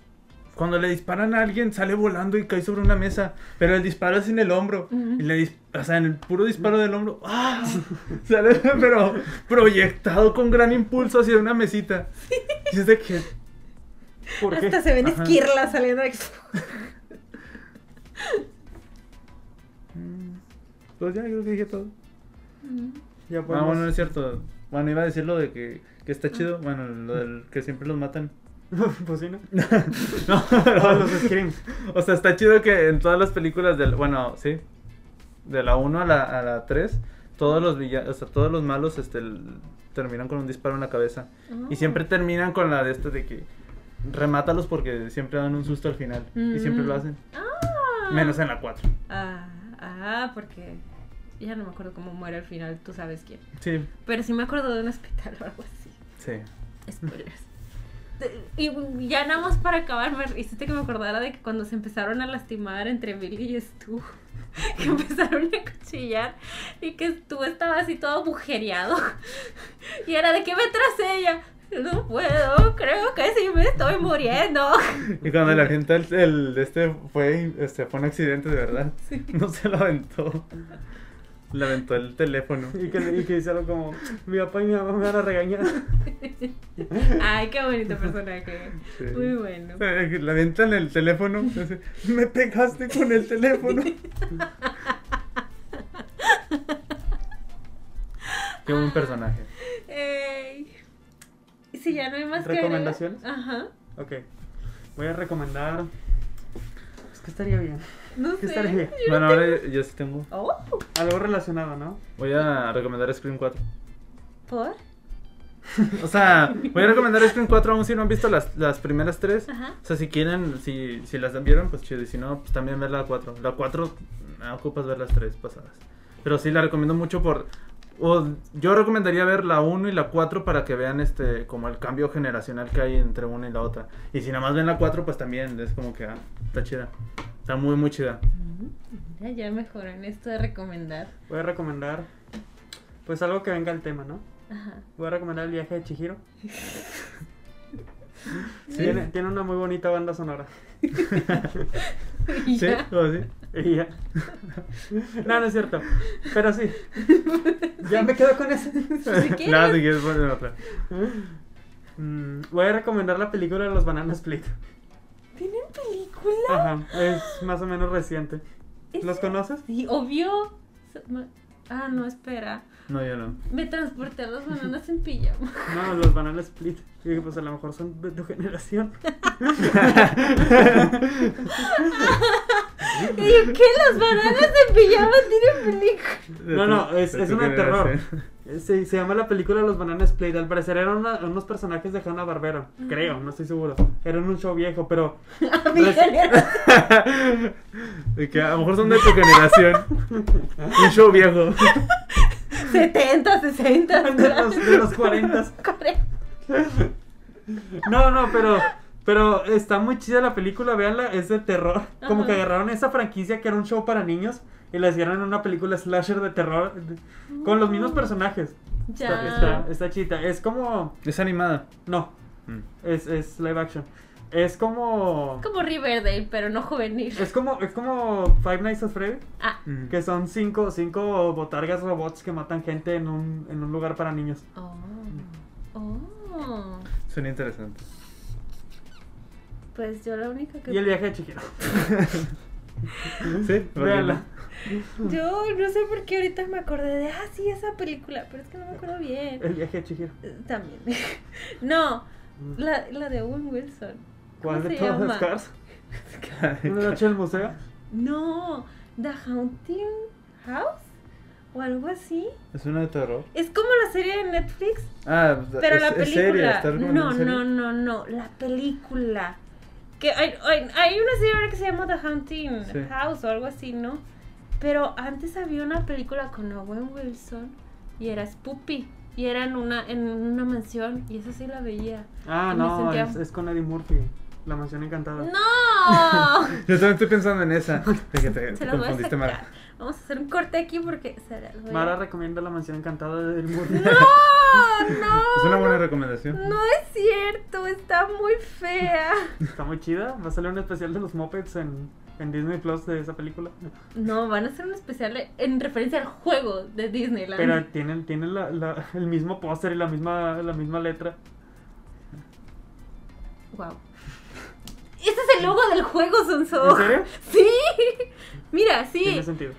cuando le disparan a alguien sale volando y cae sobre una mesa, pero el disparo es en el hombro. Y le dis- o sea, en el puro disparo del hombro, ¡ah! Sale, pero proyectado con gran impulso hacia una mesita. Y es de que, ¿Por qué? Hasta se ven Ajá. esquirlas saliendo de mm, pues ya creo que dije todo. Ya Ah, podemos- bueno, no es cierto. Bueno, iba a decir lo de que, que está chido. Bueno, lo del que siempre los matan. pues sí, ¿no? no, Todos los screams. O sea, está chido que en todas las películas del. Bueno, sí. De la 1 a la, a la 3, todos los villanos, o sea, todos los malos este, el- terminan con un disparo en la cabeza. Y siempre terminan con la de este de que. Remátalos porque siempre dan un susto al final. Y siempre lo hacen. Ah. Menos en la 4. Ah, ah, porque ya no me acuerdo cómo muere al final, tú sabes quién. Sí, Pero sí me acuerdo de un hospital o algo así. sí. Spoilers. Y ya nada más para acabar, me hiciste que me acordara de que cuando se empezaron a lastimar entre Billy y Stu, que empezaron a cuchillar y que Stu estaba así todo agujereado. Y era de que ve tras ella. No puedo, creo que sí me estoy muriendo. Y cuando la gente el, el- este fue, este fue un accidente de verdad. No se lo aventó. Le aventó el teléfono. Y que, y que dice algo como: Mi papá y mi mamá me van a regañar. Ay, qué bonito personaje. Sí. Muy bueno. Eh, Le el teléfono. dice, Me pegaste con el teléfono. Qué buen personaje. Ey. Si ya no hay más que ¿Recomendaciones? Ajá. Ok. Voy a recomendar. Estaría bien. No ¿Qué sé. estaría bien? Yo Bueno, no ahora tengo- yo sí tengo. Oh, Algo relacionado, ¿no? Voy a recomendar Scream 4. ¿Por? O sea, voy a recomendar Scream 4 aún si no han visto las, las primeras tres. Ajá. O sea, si quieren, si, si las vieron, pues chido. Y si no, pues también ver la 4. La 4, no ocupas ver las tres pasadas. Pero sí la recomiendo mucho por. O yo recomendaría ver la 1 y la 4 para que vean este como el cambio generacional que hay entre una y la otra. Y si nada más ven la 4, pues también es como que ah, está chida. Está muy, muy chida. Mira, ya mejoró en esto de recomendar. Voy a recomendar. Pues algo que venga al tema, ¿no? Ajá. Voy a recomendar el viaje de Chihiro. Sí. Tiene, tiene una muy bonita banda sonora. ¿Sí? ¿O sí? Y ya. No, no es cierto. Pero sí. Ya me quedo con eso. quieres. Nada, si quieres poner otra. Mm, voy a recomendar la película de los Banana Split. ¿Tienen película? Ajá, es más o menos reciente. ¿Es- ¿Los conoces? Sí, obvio. Ah, no, espera. No, yo no. Me transporté a las bananas en pijama. No, los Banana Split. Dije, pues a lo mejor son de tu generación. Y yo, ¿qué? ¿Las bananas en pijama tienen película? No, no, es, De es una de terror. generación. Se, se llama la película Los Banana Split. Al parecer eran una- unos personajes de Hanna Barbera. Creo, no estoy seguro. Eran un show viejo, pero. A mi generación. De que a lo mejor son de tu generación. Un show viejo. 70, 60. de los, de los 40. No, no, pero. Pero está muy chida la película, véanla, es de terror. Como que agarraron esa franquicia que era un show para niños y la hicieron en una película slasher de terror con los mismos personajes. Está, Ya. está, está chida. Es como. Es animada. No, Mm. es, es live action. Es como. Como Riverdale, pero no juvenil. Es como, es como Five Nights at Freddy, Ah. Mm. que son cinco, cinco botargas robots que matan gente en un, en un lugar para niños. Oh. Oh. Suena interesante. Pues yo la única que. Y el viaje de Chihiro. ¿Sí? Véanla. Yo no sé por qué ahorita me acordé de. Ah, sí, esa película. Pero es que no me acuerdo bien. El viaje de Chihiro. Eh, También. no. La, la de Owen Wilson. ¿Cómo ¿Cuál de se todas llama? las cars? ¿Una noche en el museo? No. The Haunting House. O algo así. ¿Es una de terror? Es como la serie de Netflix. Ah, Pero es, la película. seria, ¿estás recomendando no, no, no, no. La película. Que hay, hay, hay una serie ahora que se llama The Haunting Sí. House o algo así, ¿no? Pero antes había una película con Owen Wilson y era Spoopy. Y era en una, en una mansión y esa sí la veía. Ah, Y no, sentía- es, es con Eddie Murphy. La mansión encantada. ¡No! Yo también estoy pensando en esa. Que te, confundiste, sacar. Vamos a hacer un corte aquí porque se las voy a- Mara recomienda la mansión encantada del Murray. ¡No! ¡No! Es una buena recomendación. No es cierto, está muy fea. Está muy chida. Va a salir un especial de los Muppets en, en Disney Plus de esa película. No, van a hacer un especial en referencia al juego de Disneyland. Pero tienen, tienen la, la- el mismo póster y la misma, la misma letra. Wow. Ese es el logo del juego, Sonso. ¿En serio? Sí. Mira, Tiene sí. sentido.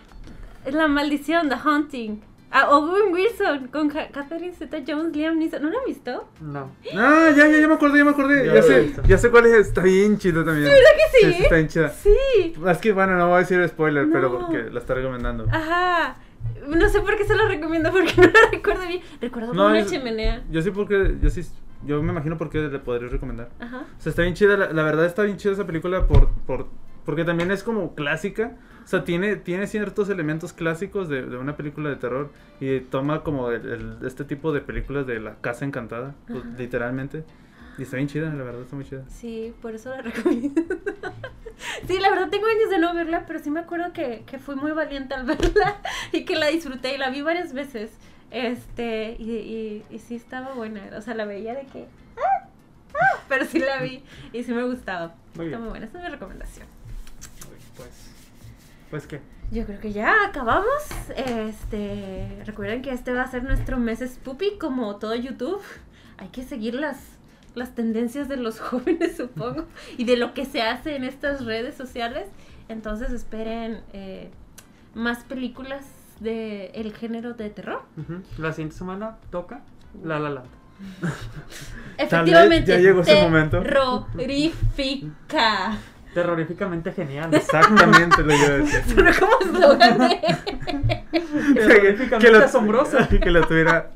Es la maldición, The Haunting. Ah, Owen Wilson con Ja- Catherine Zeta Jones, Liam Neeson. ¿No lo han visto? No. Ah, ya, ya, ya me acordé, ya me acordé. Ya sé, ya sé cuál es. Está bien chido también. ¿Verdad que sí? está bien chida. Sí. Es que, bueno, no voy a decir spoiler, pero porque la está recomendando. Ajá. No sé por qué se lo recomiendo porque no lo recuerdo bien. Recuerdo No, una es- chimenea. Yo sí porque, yo sí, yo me imagino por qué le podría recomendar. Ajá. O sea, está bien chida, la, la verdad está bien chida esa película por, por, porque también es como clásica. O sea, tiene, tiene ciertos elementos clásicos de, de una película de terror y toma como el- el- este tipo de películas de la casa encantada, pues, literalmente. Y está bien chida, la verdad está muy chida. Sí, por eso la recomiendo. sí, la verdad tengo años de no verla, pero sí me acuerdo que, que fui muy valiente al verla y que la disfruté y la vi varias veces. Este, y, y, y sí estaba buena. O sea, la veía de que. "Ah, ah", pero sí la vi y sí me gustaba. Muy Está bien. muy buena, esa es mi recomendación. Pues. Pues qué. Yo creo que ya acabamos. Este, recuerden que este va a ser nuestro mes Spoopy, como todo YouTube. Hay que seguir las, las tendencias de los jóvenes, supongo, y de lo que se hace en estas redes sociales. Entonces esperen eh, más películas del el género de terror. La siguiente semana toca La La Land. Efectivamente, ya llegó ese momento. terrorífica. Terroríficamente genial. Exactamente lo iba a decir. Suena como eslogan de- Terroríficamente lo- asombrosa. Que lo tuviera.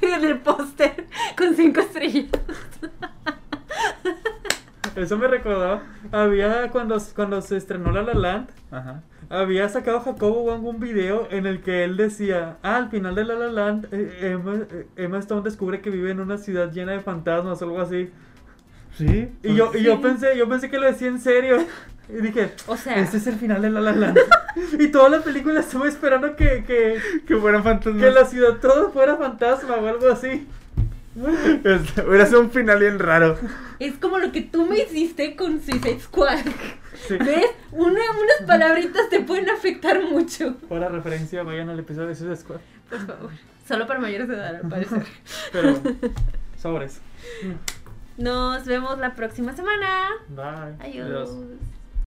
en el póster con cinco estrellas. Eso me recordó. Había cuando, cuando se estrenó La La Land. Ajá. Había sacado Jacobo Wong un video en el que él decía, ah, al final de La La Land, eh, Emma, eh, Emma Stone descubre que vive en una ciudad llena de fantasmas o algo así. Sí. Y yo, y yo pensé, yo pensé que lo decía en serio. Y dije, O sea, este es el final de La La Land. y toda la película estuve esperando que, que, Que fueran fantasmas. que la ciudad todo fuera fantasma o algo así. Este, Hubiera sido un final bien raro. es como lo que tú me hiciste con Suicide Squad. Sí. ¿Ves? Una, unas palabritas te pueden afectar mucho. Para referencia, vayan al episodio de Suicide Squad. Por favor. Solo para mayores de edad, al parecer. Pero, sobres. Nos vemos la próxima semana. Bye. Adiós. Adiós.